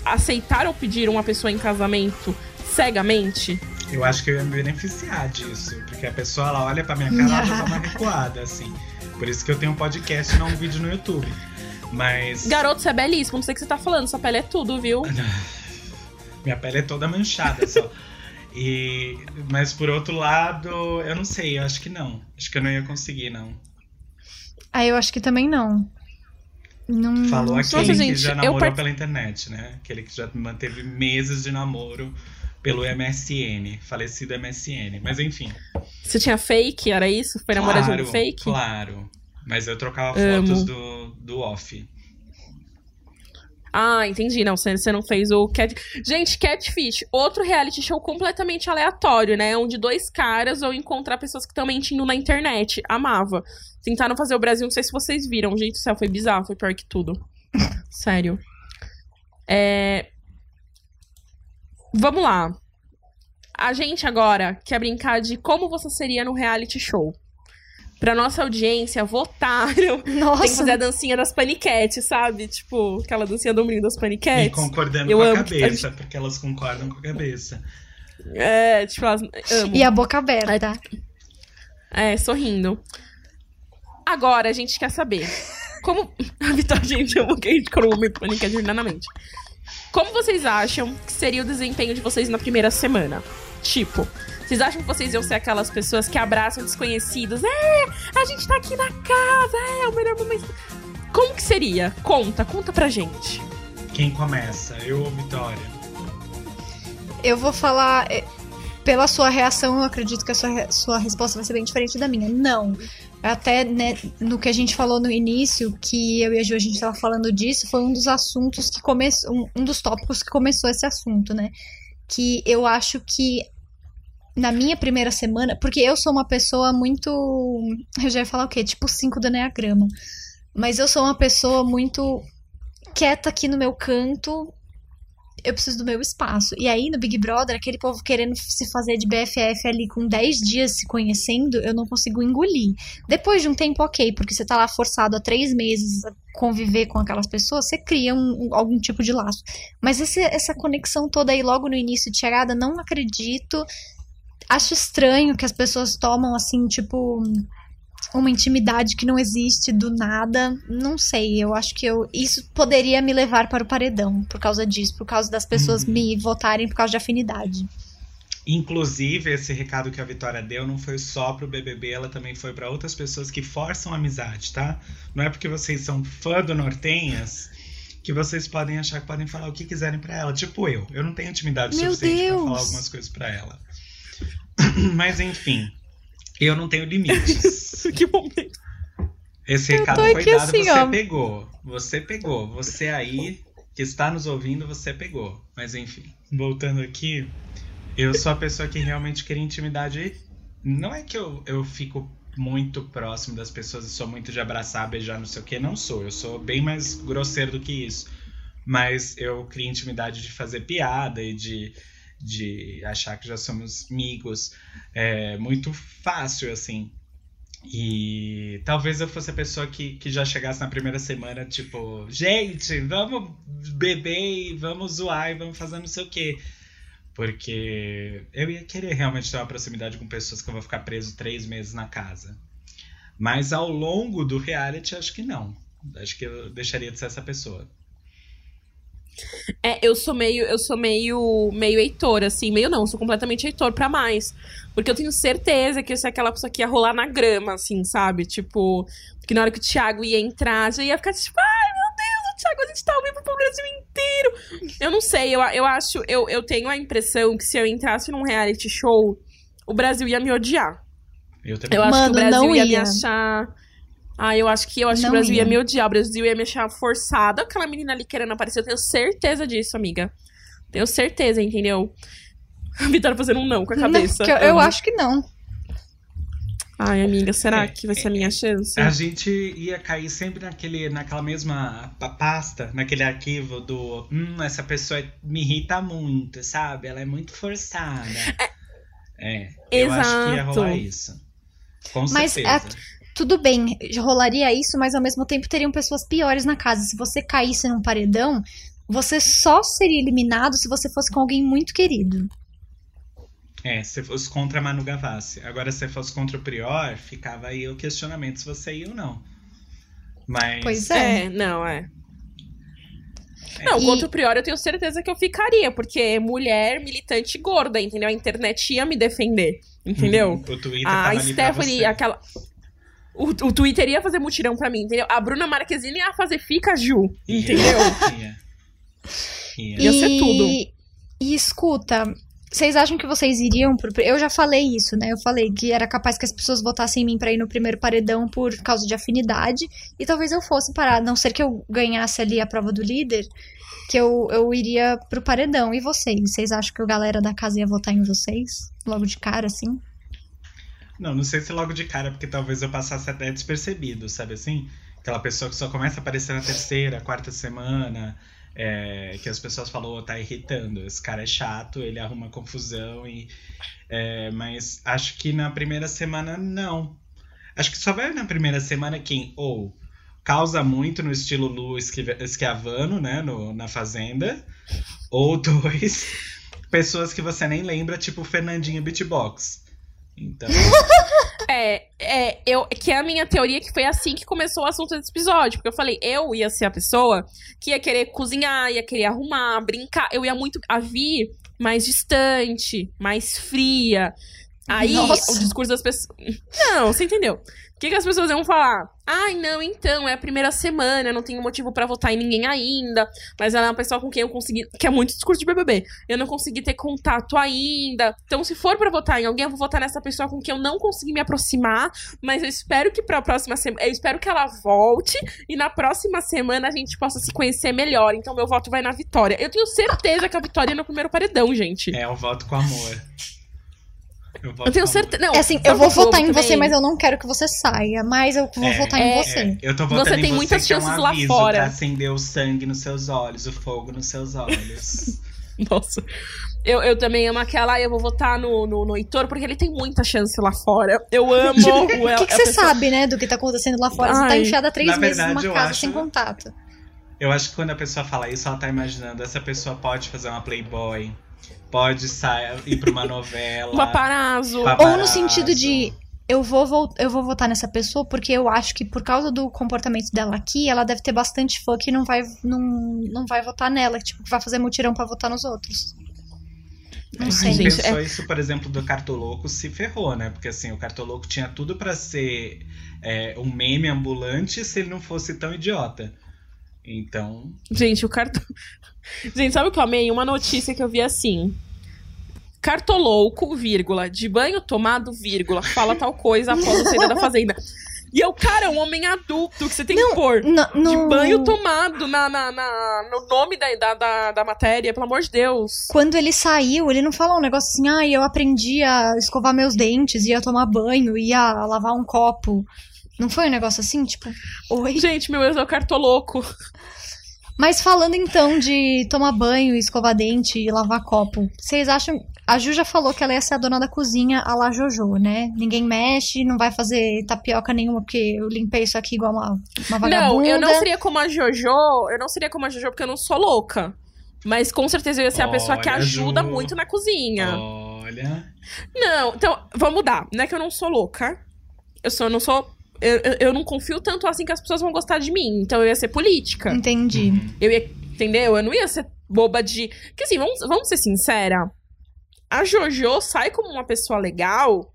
Speaker 2: aceitar ou pedir uma pessoa em casamento cegamente?
Speaker 1: Eu acho que eu ia me beneficiar disso. Porque a pessoa ela olha pra minha cara e ela já dá uma recuada, assim. Por isso que eu tenho um podcast e não um vídeo no YouTube. Mas.
Speaker 2: Garoto, você é belíssimo, não sei o que você tá falando, sua pele é tudo, viu?
Speaker 1: Minha pele é toda manchada só. E, mas por outro lado, eu não sei, eu acho que não. Acho que eu não ia conseguir, não.
Speaker 3: Ah, eu acho que também não. Não
Speaker 1: Falou aquele.
Speaker 2: Nossa,
Speaker 1: que
Speaker 2: gente,
Speaker 1: já
Speaker 2: eu
Speaker 1: namorou
Speaker 2: part-
Speaker 1: pela internet, né? Aquele que já manteve meses de namoro pelo MSN, falecido MSN. Mas enfim.
Speaker 2: Você tinha fake, era isso? Foi namorado de
Speaker 1: claro,
Speaker 2: um fake?
Speaker 1: Claro. Mas eu trocava
Speaker 2: Amo.
Speaker 1: fotos do, do off.
Speaker 2: Ah, entendi. Não, você você não fez o cat. Gente, Catfish, outro reality show completamente aleatório, né? Onde dois caras vão encontrar pessoas que estão mentindo na internet. Amava. Tentaram fazer o Brasil, não sei se vocês viram. Gente do céu, foi bizarro, foi pior que tudo. Sério. É... Vamos lá. A gente agora quer brincar de como você seria no reality show. Pra nossa audiência votar. Tem que
Speaker 3: Nossa,
Speaker 2: fazer a dancinha das paniquetes, sabe? Tipo, aquela dancinha do menino das
Speaker 1: E
Speaker 2: paniquetes.
Speaker 1: concordando
Speaker 2: Eu
Speaker 1: com a cabeça, porque elas concordam com a cabeça.
Speaker 2: É, tipo, elas amo.
Speaker 3: e a boca aberta.
Speaker 2: É, sorrindo. Agora a gente quer saber. Como. A Vitória, gente, eu que a gente no momento paniquete internamente. Como vocês acham que seria o desempenho de vocês na primeira semana? Tipo, vocês acham que vocês iam ser aquelas pessoas que abraçam desconhecidos? É, a gente tá aqui na casa, é o melhor momento. Como que seria? Conta, conta pra gente.
Speaker 1: Quem começa? Eu ou Vitória?
Speaker 3: Eu vou falar. Pela sua reação, eu acredito que a sua, sua resposta vai ser bem diferente da minha. Não. Até né, no que a gente falou no início, que eu e a Ju a gente tava falando disso, foi um dos assuntos que começou. Um, um dos tópicos que começou esse assunto, né? Que eu acho que na minha primeira semana, porque eu sou uma pessoa muito. Eu já ia falar o quê? Tipo 5 do Enneagrama. Mas eu sou uma pessoa muito quieta aqui no meu canto, eu preciso do meu espaço. E aí, no Big Brother, aquele povo querendo se fazer de BFF ali com 10 dias se conhecendo, eu não consigo engolir. Depois de um tempo, ok, porque você tá lá forçado há três meses a conviver com aquelas pessoas, você cria um- um- algum tipo de laço. Mas esse- essa conexão toda aí logo no início de chegada, não acredito. Acho estranho que as pessoas tomam assim, tipo uma intimidade que não existe do nada. Não sei, eu acho que eu isso poderia me levar para o paredão por causa disso, por causa das pessoas
Speaker 1: Uhum.
Speaker 3: me votarem por causa de afinidade.
Speaker 1: Inclusive, esse recado que a Vitória deu não foi só pro BBB, ela também foi pra outras pessoas que forçam a amizade, tá? Não é porque vocês são fã do Nortenhas que vocês podem achar que podem falar o que quiserem pra ela. Tipo eu, eu não tenho intimidade
Speaker 3: Meu
Speaker 1: suficiente
Speaker 3: Deus!
Speaker 1: falar algumas coisas pra ela. Mas enfim, eu não tenho limites.
Speaker 2: que momento.
Speaker 1: Esse
Speaker 3: Eu
Speaker 1: recado foi dado,
Speaker 3: assim,
Speaker 1: você
Speaker 3: ó.
Speaker 1: pegou. Você pegou. Você aí que está nos ouvindo, você pegou. Mas enfim, voltando aqui, eu sou a pessoa que realmente queria intimidade. Não é que eu, eu fico muito próximo das pessoas e sou muito de abraçar, beijar, não sei o que. Não sou. Eu sou bem mais grosseiro do que isso. Mas eu crio intimidade de fazer piada e de, de achar que já somos amigos. É muito fácil, assim. E talvez eu fosse a pessoa que, que já chegasse na primeira semana, tipo, gente, vamos beber vamos zoar e vamos fazer não sei o quê. Porque eu ia querer realmente ter uma proximidade com pessoas que eu vou ficar preso três meses na casa. Mas ao longo do reality, acho que não. Acho que eu deixaria de ser essa pessoa.
Speaker 2: É, eu sou meio, eu sou meio, meio Heitor, assim, meio não, eu sou completamente Heitor pra mais. Porque eu tenho certeza que eu sou aquela pessoa que ia rolar na grama, assim, sabe? Tipo, que na hora que o Thiago ia entrar, já ia ficar tipo, ai meu Deus, o Thiago, a gente tá ao vivo pro Brasil inteiro. Eu não sei, eu, eu acho, eu, eu tenho a impressão que se eu entrasse num reality show, o Brasil ia me odiar.
Speaker 1: Eu também.
Speaker 2: Eu acho
Speaker 3: Mano,
Speaker 2: que o Brasil
Speaker 3: não
Speaker 2: ia,
Speaker 3: ia.
Speaker 2: me achar. Ah, eu acho que eu acho que
Speaker 3: Não
Speaker 2: o Brasil ia.
Speaker 3: ia.
Speaker 2: me odiar. O Brasil ia me achar forçada. Aquela menina ali querendo aparecer. Eu tenho certeza disso, amiga. Tenho certeza, entendeu? A Vitória fazendo um não com a
Speaker 3: Não,
Speaker 2: cabeça.
Speaker 3: que eu, eu
Speaker 2: Amo.
Speaker 3: acho que não.
Speaker 2: Ai, amiga, será
Speaker 1: É,
Speaker 2: que vai ser a minha chance?
Speaker 1: A gente ia cair sempre naquele, naquela mesma pa- pasta, naquele arquivo do hum, essa pessoa me irrita muito, sabe? Ela é muito forçada. É, eu acho que ia rolar isso. Com
Speaker 3: Mas
Speaker 1: certeza.
Speaker 3: Tudo bem, rolaria isso, mas ao mesmo tempo teriam pessoas piores na casa. Se você caísse num paredão, você só seria eliminado se você fosse com alguém muito querido.
Speaker 1: É, se fosse contra a Manu Gavassi. Agora, se fosse contra o Prior, ficava aí o questionamento se você ia ou não. Mas.
Speaker 3: Pois é.
Speaker 2: É, não, é.
Speaker 1: É.
Speaker 2: Não,
Speaker 3: E-
Speaker 2: contra o Prior eu tenho certeza que eu ficaria, porque mulher militante gorda, entendeu? A internet ia me defender, entendeu?
Speaker 1: Uhum, O Twitter
Speaker 2: A
Speaker 1: tava ali pra
Speaker 2: Stephanie,
Speaker 1: você.
Speaker 2: aquela. O, o Twitter ia fazer mutirão pra mim, entendeu? A Bruna Marquezine ia fazer fica Ju, entendeu?
Speaker 1: Ia. Ia.
Speaker 2: Ia ser tudo.
Speaker 3: E escuta, Vocês acham que vocês iriam pro. Eu já falei isso, né? Eu falei que era capaz que as pessoas votassem em mim pra ir no primeiro paredão por causa de afinidade. E talvez eu fosse parar, a não ser que eu ganhasse ali a prova do líder, que eu, eu iria pro paredão. E vocês? Vocês acham que a galera da casa ia votar em vocês? Logo de cara, assim?
Speaker 1: Não, não sei se logo de cara, porque talvez eu passasse até despercebido, sabe assim? Aquela pessoa que só começa a aparecer na terceira, quarta semana, é, que as pessoas falam, oh, tá irritando, esse cara é chato, ele arruma confusão, e, é, mas acho que na primeira semana não. Acho que só vai na primeira semana quem ou causa muito no estilo Lu Esquiavano, né, no, na Fazenda, ou dois, pessoas que você nem lembra, tipo Fernandinho Beatbox. Então.
Speaker 2: É, é, eu, que é a minha teoria que foi assim que começou o assunto desse episódio. Porque eu falei, eu ia ser a pessoa que ia querer cozinhar, ia querer arrumar, brincar. Eu ia muito. A Vi mais distante, mais fria. Aí
Speaker 3: Nossa.
Speaker 2: o discurso das pessoas. Não, você entendeu? O que, que as pessoas iam falar? Ai, não, então, é a primeira semana, não tenho motivo pra votar em ninguém ainda. Mas ela é uma pessoa com quem eu consegui. Que é muito discurso de BBB. Eu não consegui ter contato ainda. Então, se for pra votar em alguém, eu vou votar nessa pessoa com quem eu não consegui me aproximar. Mas eu espero que pra próxima semana. Eu espero que ela volte e na próxima semana a gente possa se conhecer melhor. Então, meu voto vai na vitória. Eu tenho certeza que a vitória é no primeiro paredão, gente.
Speaker 1: É, eu voto com amor. Eu,
Speaker 2: Eu tenho certeza. Não,
Speaker 3: É assim, eu vou
Speaker 2: o que
Speaker 3: votar em
Speaker 2: também?
Speaker 3: você, mas eu não quero que você saia. Mas eu vou
Speaker 1: É,
Speaker 3: votar em
Speaker 2: é,
Speaker 3: você.
Speaker 1: amor. Eu tô votando
Speaker 2: Você
Speaker 1: em
Speaker 2: tem
Speaker 1: você,
Speaker 2: muitas
Speaker 1: que é um
Speaker 2: chances lá
Speaker 1: aviso
Speaker 2: fora.
Speaker 1: Pra acender o sangue nos seus olhos, o fogo nos seus olhos.
Speaker 2: Nossa. Eu, eu também amo aquela, eu vou votar no, no, no Heitor, porque ele tem muita chance lá fora. Eu amo o,
Speaker 3: O que, que
Speaker 2: a
Speaker 3: você
Speaker 2: pessoa-
Speaker 3: sabe, né, do que tá acontecendo lá fora? Você tá
Speaker 2: Ai.
Speaker 3: enfiada há três
Speaker 1: Na
Speaker 3: meses
Speaker 1: verdade,
Speaker 3: numa casa
Speaker 1: acho-
Speaker 3: sem contato.
Speaker 1: Eu acho que quando a pessoa fala isso, ela tá imaginando essa pessoa pode fazer uma Playboy, pode sair, ir pra uma novela.
Speaker 2: O paparazzo.
Speaker 1: Paparazzo.
Speaker 3: Ou no sentido de eu vou, eu vou votar nessa pessoa porque eu acho que por causa do comportamento dela aqui, ela deve ter bastante fã que não vai, não, não vai votar nela, que tipo, que vai fazer mutirão pra votar nos outros. Não sei.
Speaker 1: pensou
Speaker 2: é-
Speaker 1: isso, por exemplo, do Cartoloco se ferrou, né? Porque assim, o Cartoloco tinha tudo pra ser é, um meme ambulante se ele não fosse tão idiota. Então,
Speaker 2: Gente, o cartão. Gente, sabe o que eu amei? Uma notícia que eu vi assim. Cartolouco, vírgula, de banho tomado, vírgula, fala tal coisa após a saída da fazenda. E eu, cara, é um homem adulto que você tem que pôr.
Speaker 3: No,
Speaker 2: De banho tomado na, na, na- no nome da, da, da, da matéria, pelo amor de Deus.
Speaker 3: Quando ele saiu, ele não falou um negócio assim, ah, eu aprendi a escovar meus dentes, ia tomar banho, ia lavar um copo. Não foi um negócio assim, tipo, oi?
Speaker 2: Gente, meu Deus, é o cartoloco.
Speaker 3: Mas falando então de tomar banho, escovar dente e lavar copo, vocês acham. A Ju já falou que ela ia ser a dona da cozinha a la Jojo, né? Ninguém mexe, não vai fazer tapioca nenhuma, porque eu limpei isso aqui igual uma, uma vagabunda.
Speaker 2: Não, eu não seria como a Jojo. Eu não seria como a Jojo porque eu não sou louca. Mas com certeza eu ia ser a pessoa que ajuda
Speaker 1: Ju.
Speaker 2: muito na cozinha.
Speaker 1: olha.
Speaker 2: Não, então, vamos mudar. Não é que eu não sou louca. Eu só não sou. Eu, eu, não confio tanto assim que as pessoas vão gostar de mim. Então eu ia ser política.
Speaker 3: Entendi.
Speaker 1: Uhum.
Speaker 2: Eu ia. Entendeu? Eu não ia ser boba de. Porque assim, vamos, vamos ser sincera. A Jojo sai como uma pessoa legal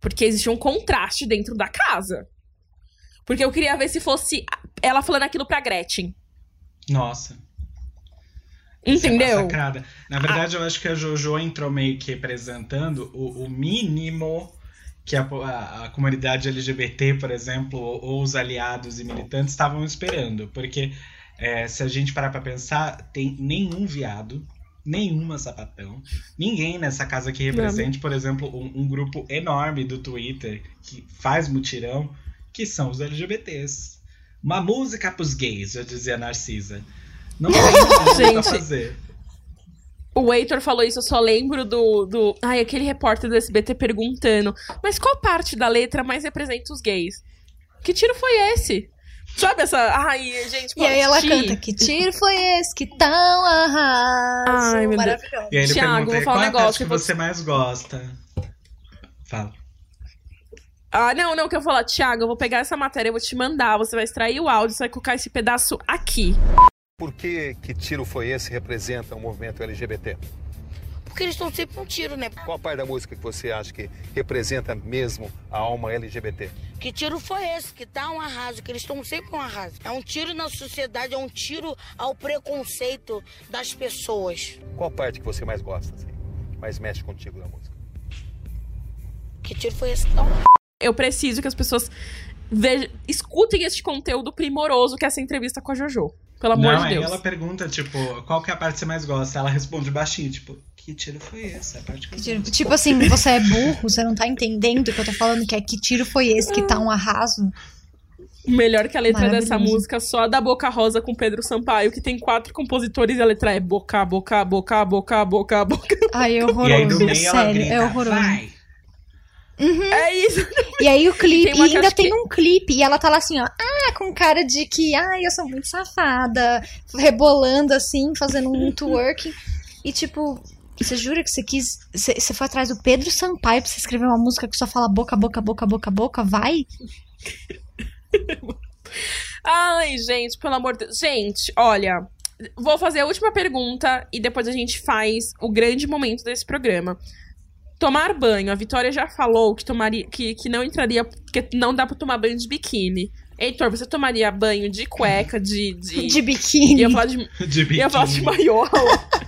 Speaker 2: porque existe um contraste dentro da casa. Porque eu queria ver se fosse ela falando aquilo pra Gretchen.
Speaker 1: Nossa. Isso é
Speaker 2: Entendeu?
Speaker 1: massacrada. Na verdade, eu acho que a Jojo entrou meio que representando o, o mínimo que a, a- a comunidade LGBT, por exemplo, ou, ou os aliados e militantes estavam esperando. Porque é, se a gente parar pra pensar, tem nenhum viado, nenhuma sapatão, ninguém nessa casa que represente, por exemplo, um, um grupo enorme do Twitter que faz mutirão, que são os LGBTs. Uma música pros gays, já dizia Narcisa. Não tem
Speaker 2: Gente.
Speaker 1: a fazer.
Speaker 2: O Heitor falou isso, eu só lembro do, do. Ai, aquele repórter do SBT perguntando. Mas qual parte da letra mais representa os gays? Que tiro foi esse? Sabe essa. Ai, gente,
Speaker 3: E aí ela
Speaker 2: Ti,
Speaker 3: canta, que tiro foi esse que tão arraso.
Speaker 2: Ai, meu Deus.
Speaker 3: Maravilhoso.
Speaker 1: E aí ele
Speaker 2: Thiago,
Speaker 1: pergunta
Speaker 2: vou
Speaker 1: qual
Speaker 2: falar um
Speaker 1: a
Speaker 2: negócio,
Speaker 1: parte que você mais gosta. Fala.
Speaker 2: Ah, não, não, que eu vou falar, Thiago, eu vou pegar essa matéria, eu vou te mandar, você vai extrair o áudio, você vai colocar esse pedaço aqui.
Speaker 4: Por que que tiro foi esse representa o movimento LGBT?
Speaker 5: Porque eles estão sempre um tiro, né?
Speaker 4: Qual parte da música que você acha que representa mesmo a alma LGBT?
Speaker 5: Que tiro foi esse? Que tá um arraso, que eles estão sempre um arraso. É um tiro na sociedade, é um tiro ao preconceito das pessoas.
Speaker 4: Qual parte que você mais gosta? assim? mais mexe contigo na música?
Speaker 5: Que tiro foi esse? Não.
Speaker 2: Eu preciso que as pessoas vejam, escutem este conteúdo primoroso que é essa entrevista com a Jojo. Pelo amor
Speaker 1: Não,
Speaker 2: de
Speaker 1: aí
Speaker 2: Deus.
Speaker 1: ela pergunta, tipo, qual que é a parte que você mais gosta? Ela responde baixinho, tipo, que tiro foi esse? A parte que eu
Speaker 3: Tipo, tipo assim, você é burro, você não tá entendendo o que eu tô falando, que é que tiro foi esse que tá um arraso.
Speaker 2: Melhor que a letra dessa música, só a da Boca Rosa com Pedro Sampaio, que tem quatro compositores e a letra é boca, boca, boca, boca, boca, boca.
Speaker 3: Ai, é
Speaker 1: E aí do
Speaker 3: horroroso.
Speaker 1: meio ela
Speaker 3: Sério,
Speaker 1: grita,
Speaker 3: é horroroso.
Speaker 1: vai!
Speaker 2: É isso.
Speaker 3: E aí o clipe,
Speaker 2: Tem
Speaker 3: e ainda tem
Speaker 2: que-
Speaker 3: um clipe, e ela tá lá assim, ó, ah, com cara de que, ai, eu sou muito safada, rebolando assim, fazendo um twerking. E tipo, você jura que você quis. Você você foi atrás do Pedro Sampaio pra você escrever uma música que só fala boca, boca, boca, boca, boca? Vai?
Speaker 2: Ai, gente, pelo amor de Deus. Gente, olha, vou fazer a última pergunta e depois a gente faz o grande momento desse programa. Tomar banho. A Vitória já falou que tomaria que, que não entraria, que não dá pra tomar banho de biquíni. Heitor, você tomaria banho de cueca, de. de...
Speaker 3: De biquíni.
Speaker 2: Ia falar de,
Speaker 1: De
Speaker 2: ia falar de
Speaker 1: biquíni.
Speaker 2: maiô.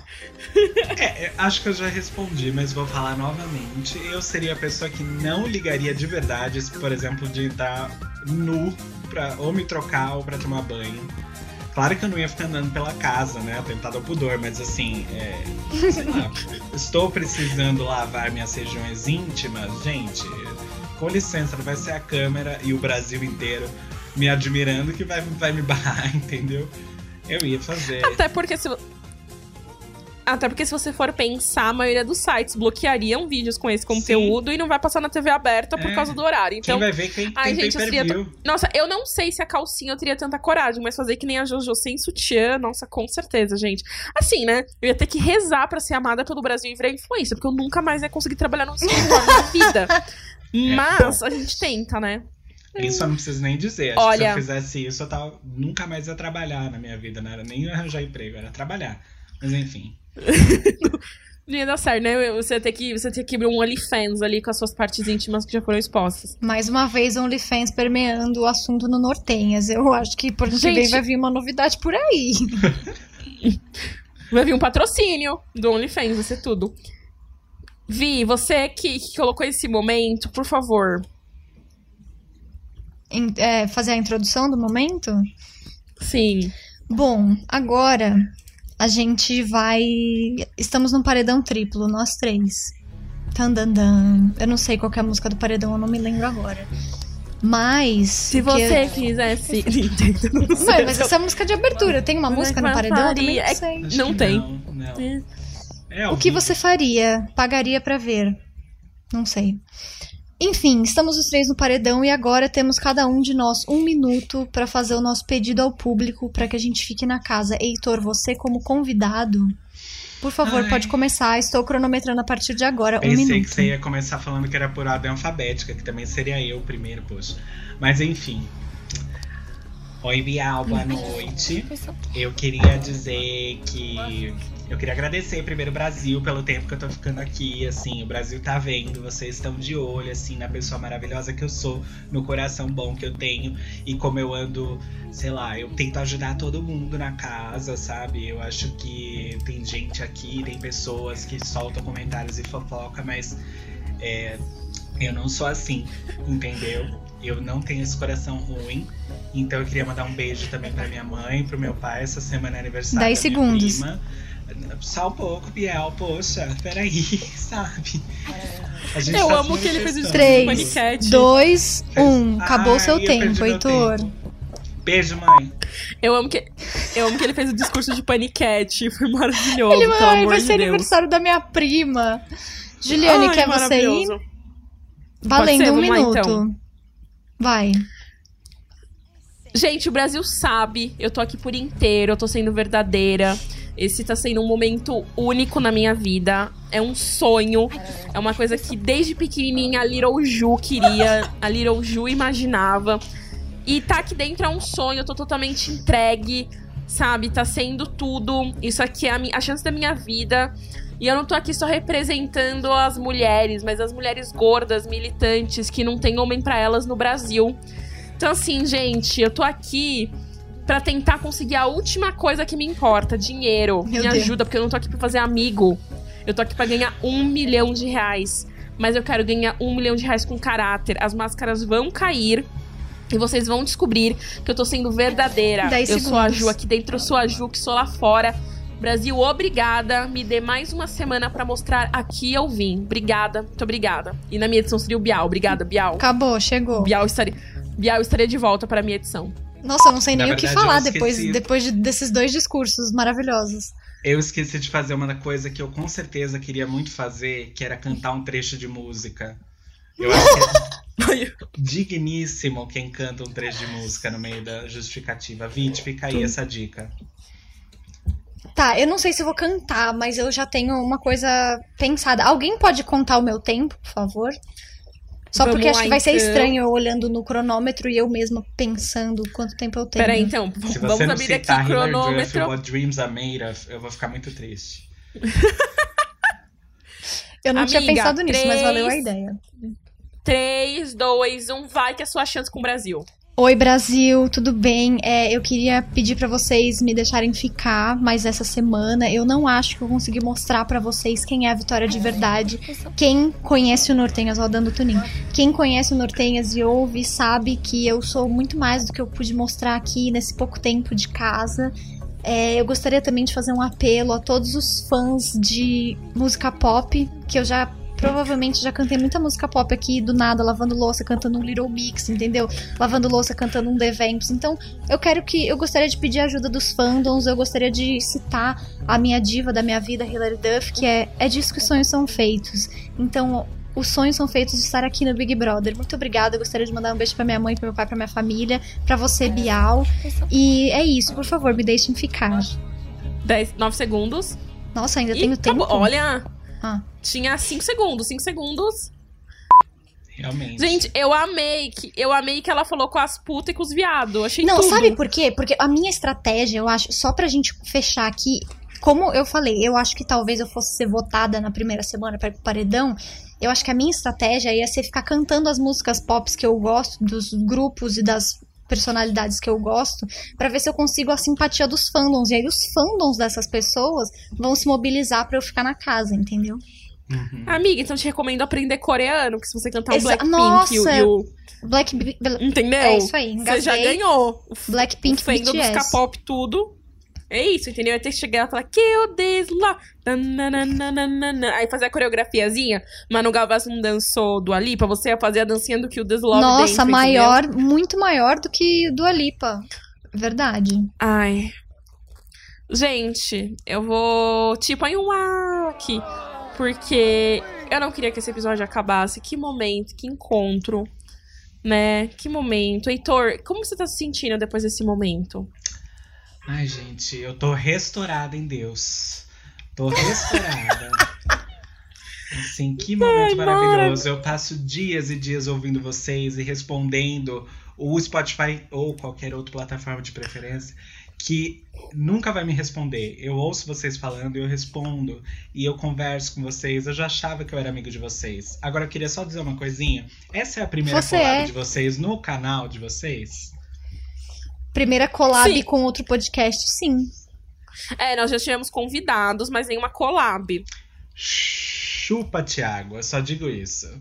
Speaker 1: É, eu acho que eu já respondi, mas vou falar novamente. Eu seria a pessoa que não ligaria de verdade, por exemplo, de estar nu pra ou me trocar ou pra tomar banho. Claro que eu não ia ficar andando pela casa, né? Atentado ao pudor, mas assim, é, sei lá, estou precisando lavar minhas regiões íntimas, gente. Com licença, não vai ser a câmera e o Brasil inteiro me admirando que vai, vai me barrar, entendeu? Eu ia fazer.
Speaker 2: Até porque se. Até porque se você for pensar, a maioria dos sites bloqueariam vídeos com esse conteúdo e não vai passar na TV aberta por
Speaker 1: É.
Speaker 2: causa do horário.
Speaker 1: Quem
Speaker 2: Então,
Speaker 1: vai ver quem
Speaker 2: ai,
Speaker 1: tem
Speaker 2: gente, eu seria. Nossa, eu não sei se a calcinha eu teria tanta coragem, mas fazer que nem a Jojo sem sutiã, nossa, com certeza, gente. Assim, né? Eu ia ter que rezar pra ser amada pelo Brasil e virar influência, porque eu nunca mais ia conseguir trabalhar no escritório na vida. Mas a gente tenta, né?
Speaker 1: Isso eu não preciso nem dizer. Acho
Speaker 2: Olha-
Speaker 1: que se eu fizesse isso, eu tava, nunca mais ia trabalhar na minha vida. Não era nem arranjar emprego, era trabalhar. Mas enfim.
Speaker 2: Não ia dar certo, né? Você ia ter que, você ia que abrir um OnlyFans ali com as suas partes íntimas que já foram expostas.
Speaker 3: Mais uma vez, OnlyFans permeando o assunto no Nortenhas. Eu acho que por vem
Speaker 2: Gente.
Speaker 3: vai vir uma novidade por aí.
Speaker 2: Vai vir um patrocínio do OnlyFans, vai ser tudo. Vi, você que, que colocou esse momento, por favor.
Speaker 3: Em- é, fazer a introdução do momento?
Speaker 2: Sim.
Speaker 3: Bom, agora a gente vai. Estamos num paredão triplo, nós três. Tandandan. Eu não sei qual que é a música do paredão, eu não me lembro agora. Mas.
Speaker 2: Se você quisesse.
Speaker 3: Ué, mas essa é a música de abertura. Tem uma
Speaker 2: Mas
Speaker 3: música no paredão? Eu também não
Speaker 2: É-
Speaker 3: sei.
Speaker 1: Acho
Speaker 2: Não tem.
Speaker 1: Não, não.
Speaker 2: É.
Speaker 1: É,
Speaker 3: O que você faria? Pagaria pra ver? Não sei. Enfim, estamos os três no paredão e agora temos cada um de nós um minuto pra fazer o nosso pedido ao público pra que a gente fique na casa. Heitor, você como convidado, por favor,
Speaker 1: Ai.
Speaker 3: pode começar. Estou cronometrando a partir de agora um
Speaker 1: Pensei
Speaker 3: minuto.
Speaker 1: que você ia começar falando que era por ordem alfabética, que também seria eu primeiro, poxa. Mas enfim. Oi, Bial, boa noite. Eu queria dizer que. Eu queria agradecer primeiro o Brasil pelo tempo que eu tô ficando aqui. Assim, o Brasil tá vendo, vocês estão de olho, assim, na pessoa maravilhosa que eu sou, no coração bom que eu tenho e como eu ando, sei lá, eu tento ajudar todo mundo na casa, sabe? Eu acho que tem gente aqui, tem pessoas que soltam comentários e fofoca, mas é, eu não sou assim, entendeu? Eu não tenho esse coração ruim. Então eu queria mandar um beijo também pra minha mãe, pro meu pai. Essa semana é aniversário
Speaker 3: Dez
Speaker 1: da minha
Speaker 3: segundos.
Speaker 1: prima. Só um pouco, Biel, poxa, peraí, sabe? A gente
Speaker 2: Eu
Speaker 1: tá
Speaker 2: amo que ele fez o
Speaker 1: manifestando.
Speaker 3: Três,
Speaker 2: Paniquete.
Speaker 3: dois, um. Acabou o seu
Speaker 1: Ai, eu perdi
Speaker 3: tempo, Heitor.
Speaker 1: tempo. Beijo, mãe.
Speaker 2: Eu amo que, eu amo que ele fez o discurso de paniquete. Foi maravilhoso,
Speaker 3: Ele
Speaker 2: pelo
Speaker 3: vai,
Speaker 2: amor
Speaker 3: vai
Speaker 2: de
Speaker 3: ser
Speaker 2: Deus.
Speaker 3: aniversário da minha prima. Juliane,
Speaker 2: Ai,
Speaker 3: quer você ir? Valendo
Speaker 2: ser?
Speaker 3: um
Speaker 2: Vamos lá,
Speaker 3: minuto.
Speaker 2: então.
Speaker 3: Vai.
Speaker 2: Gente, o Brasil sabe, eu tô aqui por inteiro, eu tô sendo verdadeira. Esse tá sendo um momento único na minha vida. É um sonho. É uma coisa que desde pequenininha a Little Ju queria, a Little Ju imaginava. E tá aqui dentro é um sonho, eu tô totalmente entregue, sabe? Tá sendo tudo. Isso aqui é a, a chance da minha vida. E eu não tô aqui só representando as mulheres, mas as mulheres gordas, militantes, que não tem homem pra elas no Brasil. Então, assim, gente, eu tô aqui pra tentar conseguir a última coisa que me importa: dinheiro.
Speaker 3: Meu
Speaker 2: me
Speaker 3: Deus.
Speaker 2: ajuda, porque eu não tô aqui pra fazer amigo. Eu tô aqui pra ganhar um milhão de reais. Mas eu quero ganhar um milhão de reais com caráter. As máscaras vão cair. E vocês vão descobrir que eu tô sendo verdadeira. Eu sou a. Ju aqui dentro, eu sou a Ju que sou lá fora. Brasil, obrigada. Me dê mais uma semana pra mostrar aqui eu vim. Obrigada, muito obrigada. E na minha edição seria o Bial. Obrigada, Bial.
Speaker 3: Acabou, chegou.
Speaker 2: Bial estaria, Bial estaria de volta para minha edição.
Speaker 3: Nossa, eu não sei
Speaker 1: Na
Speaker 3: nem o que
Speaker 1: verdade,
Speaker 3: falar depois, depois de- desses dois discursos maravilhosos.
Speaker 1: Eu esqueci de fazer uma coisa que eu com certeza queria muito fazer, que era cantar um trecho de música. Eu acho que é digníssimo quem canta um trecho de música no meio da justificativa. Vinte, fica aí essa dica.
Speaker 3: Tá, eu não sei se eu vou cantar, mas eu já tenho uma coisa pensada. Alguém pode contar o meu tempo, por favor? Só
Speaker 2: Vamos
Speaker 3: porque acho
Speaker 2: lá,
Speaker 3: que vai ser
Speaker 2: então.
Speaker 3: estranho eu olhando no cronômetro e eu mesma pensando quanto tempo eu tenho.
Speaker 2: Peraí, então,
Speaker 1: Se
Speaker 2: vamos
Speaker 1: você não
Speaker 2: abrir aqui o cronômetro.
Speaker 1: What Dreams Are Made Of, eu vou ficar muito triste.
Speaker 3: Eu não tinha
Speaker 2: Amiga,
Speaker 3: pensado nisso, mas
Speaker 2: três.
Speaker 3: valeu a ideia.
Speaker 2: 3, 2, 1, vai que é a sua chance com o Brasil.
Speaker 3: Oi, Brasil, tudo bem? É, eu queria pedir pra vocês me deixarem ficar mais essa semana. Eu não acho que eu consegui mostrar pra vocês quem é a Vitória de verdade. Quem conhece o Nortenhas, rodando o Tuninho. Quem conhece o Nortenhas e ouve sabe que eu sou muito mais do que eu pude mostrar aqui nesse pouco tempo de casa. É, eu gostaria também de fazer um apelo a todos os fãs de música pop, que eu já provavelmente já cantei muita música pop aqui do nada, lavando louça, cantando um Little Mix, entendeu? lavando louça, cantando um The Vamps. Então, eu quero que. Eu gostaria de pedir ajuda dos fandoms, eu gostaria de citar a minha diva da minha vida, Hilary Duff, que é, é disso que os sonhos são feitos. Então. Os sonhos são feitos de estar aqui no Big Brother. Muito obrigada. Eu gostaria de mandar um beijo pra minha mãe, pro meu pai, pra minha família, pra você, Bial. E é isso, por favor, me deixem ficar.
Speaker 2: 10, 9 segundos.
Speaker 3: Nossa, ainda
Speaker 2: E
Speaker 3: tenho tempo.
Speaker 2: Olha,
Speaker 3: Ah.
Speaker 2: tinha 5 segundos, 5 segundos.
Speaker 1: Realmente.
Speaker 2: Gente, eu amei que eu amei que ela falou com as putas e com os viados. Achei
Speaker 3: Não,
Speaker 2: tudo.
Speaker 3: sabe por quê? Porque a minha estratégia, eu acho, só pra gente fechar aqui, como eu falei, eu acho que talvez eu fosse ser votada na primeira semana para o paredão. Eu acho que a minha estratégia ia ser ficar cantando as músicas pop que eu gosto, dos grupos e das personalidades que eu gosto, pra ver se eu consigo a simpatia dos fandoms. E aí os fandoms dessas pessoas vão se mobilizar pra eu ficar na casa, entendeu?
Speaker 1: Uhum.
Speaker 2: Amiga, então eu te recomendo aprender coreano, que se você cantar o
Speaker 3: Exa-
Speaker 2: Blackpink
Speaker 3: Nossa,
Speaker 2: e o, e o-
Speaker 3: Black,
Speaker 2: Entendeu?
Speaker 3: É isso aí,
Speaker 2: Você já
Speaker 3: engasguei.
Speaker 2: ganhou. O
Speaker 3: Blackpink
Speaker 2: o fandom dos. K-pop, tudo. É isso, entendeu? Aí ter que chegar e falar, this love. Nananana. Aí fazer a coreografiazinha. Manu Gavassi não dançou do Ali, pra você ia fazer a dancinha do Kill This Love
Speaker 3: Nossa,
Speaker 2: dentro,
Speaker 3: maior, muito maior do que do Alipa. Verdade.
Speaker 2: Ai. Gente, eu vou. Tipo, aí um aqui. Porque eu não queria que esse episódio acabasse. Que momento, que encontro. Né? Que momento. Heitor, como você tá se sentindo depois desse momento?
Speaker 1: Ai, gente, eu tô restaurada em Deus. Tô restaurada. assim, que momento maravilhoso. Eu passo dias e dias ouvindo vocês e respondendo o Spotify ou qualquer outra plataforma de preferência que nunca vai me responder. Eu ouço vocês falando e eu respondo e eu converso com vocês. Eu já achava que eu era amigo de vocês. Agora eu queria só dizer uma coisinha. Essa é a primeira
Speaker 3: Você
Speaker 1: collab
Speaker 3: é.
Speaker 1: de vocês no canal de vocês?
Speaker 3: Primeira collab
Speaker 2: Sim.
Speaker 3: com outro podcast, sim.
Speaker 2: É, nós já tivemos convidados, mas nenhuma collab.
Speaker 1: Chupa, Thiago. Eu só digo isso.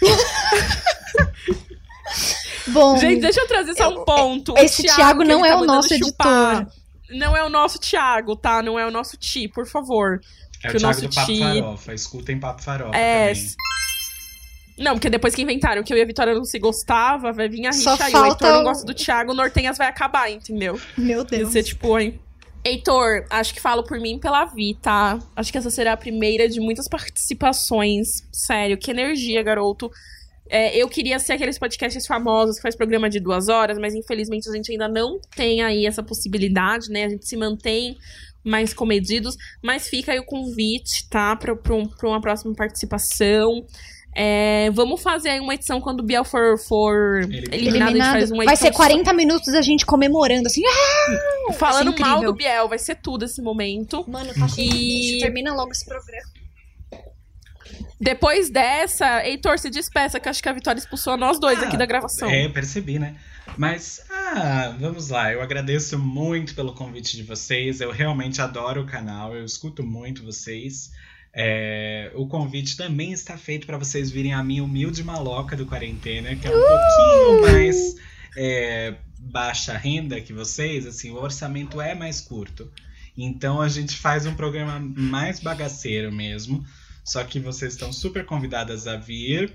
Speaker 3: Bom,
Speaker 2: Gente, deixa eu trazer só um ponto. O
Speaker 3: esse Thiago
Speaker 2: que
Speaker 3: não é
Speaker 2: tá
Speaker 3: o nosso
Speaker 2: chupar, Não é o nosso Thiago, tá? Não é o nosso Ti, por favor.
Speaker 1: É
Speaker 2: Que
Speaker 1: o
Speaker 2: o
Speaker 1: Thiago
Speaker 2: nosso
Speaker 1: do Papo
Speaker 2: ti-
Speaker 1: Farofa. Escutem Papo Farofa
Speaker 2: É.
Speaker 1: também.
Speaker 2: Não, porque depois que inventaram que eu e a Vitória não se gostava, vai vir a
Speaker 3: Só
Speaker 2: rixa aí. O Heitor não
Speaker 3: o-
Speaker 2: gosta do Thiago, o Nortenhas vai acabar, entendeu?
Speaker 3: meu Deus.
Speaker 2: ser tipo, hein? Heitor, acho que falo por mim e pela Vi, tá? Acho que essa será a primeira de muitas participações. Sério, que energia, garoto. É, eu queria ser aqueles podcasts famosos que faz programa de duas horas, mas infelizmente a gente ainda não tem aí essa possibilidade, né? A gente se mantém mais comedidos, mas fica aí o convite, tá? Pra, pra, um- pra uma próxima participação. É, vamos fazer aí uma edição quando o Biel for, for
Speaker 1: Eliminado.
Speaker 2: eliminado, a gente faz uma
Speaker 3: Vai ser 40 minutos a gente comemorando, assim. Ah!
Speaker 2: Falando
Speaker 3: Vai ser
Speaker 2: mal do Biel, vai ser tudo esse momento.
Speaker 3: Mano, tá cheio
Speaker 2: E-.
Speaker 3: Termina logo esse programa.
Speaker 2: Depois dessa, Heitor, se despeça, que eu acho que a Vitória expulsou nós dois
Speaker 1: Ah,
Speaker 2: aqui da gravação.
Speaker 1: É, percebi, né? Mas, ah, vamos lá. Eu agradeço muito pelo convite de vocês. Eu realmente adoro o canal. Eu escuto muito vocês. É, o convite também está feito para vocês virem a minha humilde maloca do quarentena, que é um uh! pouquinho mais é, baixa renda que vocês, assim, o orçamento é mais curto. Então a gente faz um programa mais bagaceiro mesmo. Só que vocês estão super convidadas a vir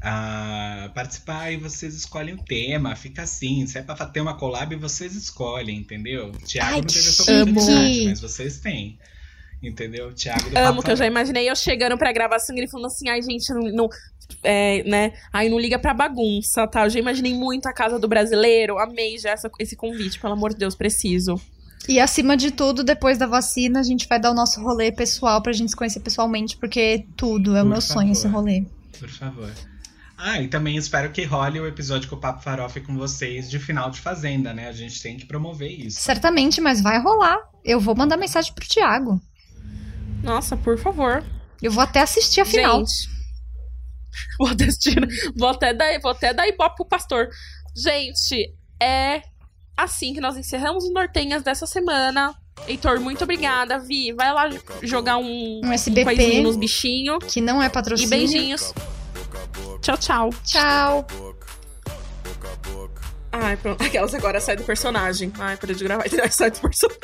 Speaker 1: a participar e vocês escolhem o tema. Fica assim. Se é pra ter uma collab, vocês escolhem, entendeu? Tiago não teve essa oportunidade, mas vocês têm. Entendeu? Tiago
Speaker 2: Amo, Papo que eu já imaginei eu chegando pra gravação e ele falando assim, ai, gente, não. não é, né? Aí não liga pra bagunça, tá? Eu já imaginei muito a casa do brasileiro. Amei já essa, esse convite, pelo amor de Deus, preciso.
Speaker 3: E acima de tudo, depois da vacina, a gente vai dar o nosso rolê pessoal pra gente se conhecer pessoalmente, porque tudo é o meu favor. sonho esse rolê.
Speaker 1: Por favor. Ah, e também espero que role o episódio com o Papo Farofa com vocês de final de Fazenda, né? A gente tem que promover isso.
Speaker 3: Certamente, mas vai rolar. Eu vou mandar mensagem pro Thiago.
Speaker 2: Nossa, por favor.
Speaker 3: Eu vou até assistir a final. Gente,
Speaker 2: vou assistir. Vou até dar, vou até dar ibope pro pastor. Gente, é assim que nós encerramos os Nortenhas dessa semana. Heitor, muito obrigada. Vi, vai lá jogar um,
Speaker 3: um SBP
Speaker 2: um nos bichinhos.
Speaker 3: Que não é patrocínio.
Speaker 2: E beijinhos. Tchau, tchau.
Speaker 3: Tchau.
Speaker 2: Ai, pronto. Aquelas agora sai do personagem. Ai, parei de gravar e sai do personagem.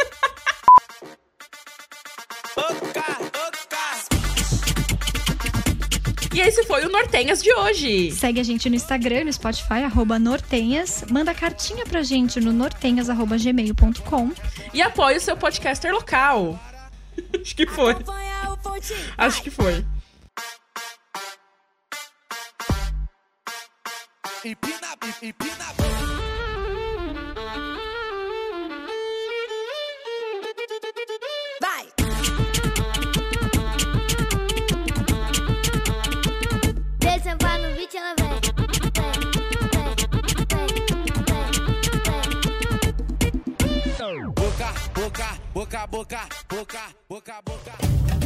Speaker 2: E esse foi o Nortenhas de hoje.
Speaker 3: Segue a gente no Instagram, no Spotify, arroba Nortenhas. Manda cartinha pra gente no nortenhas.gmail.com.
Speaker 2: E apoie o seu podcaster local. Acho que foi. Acho que foi. Empina, empina. Vai! Boca, boca, boca, boca, boca, boca.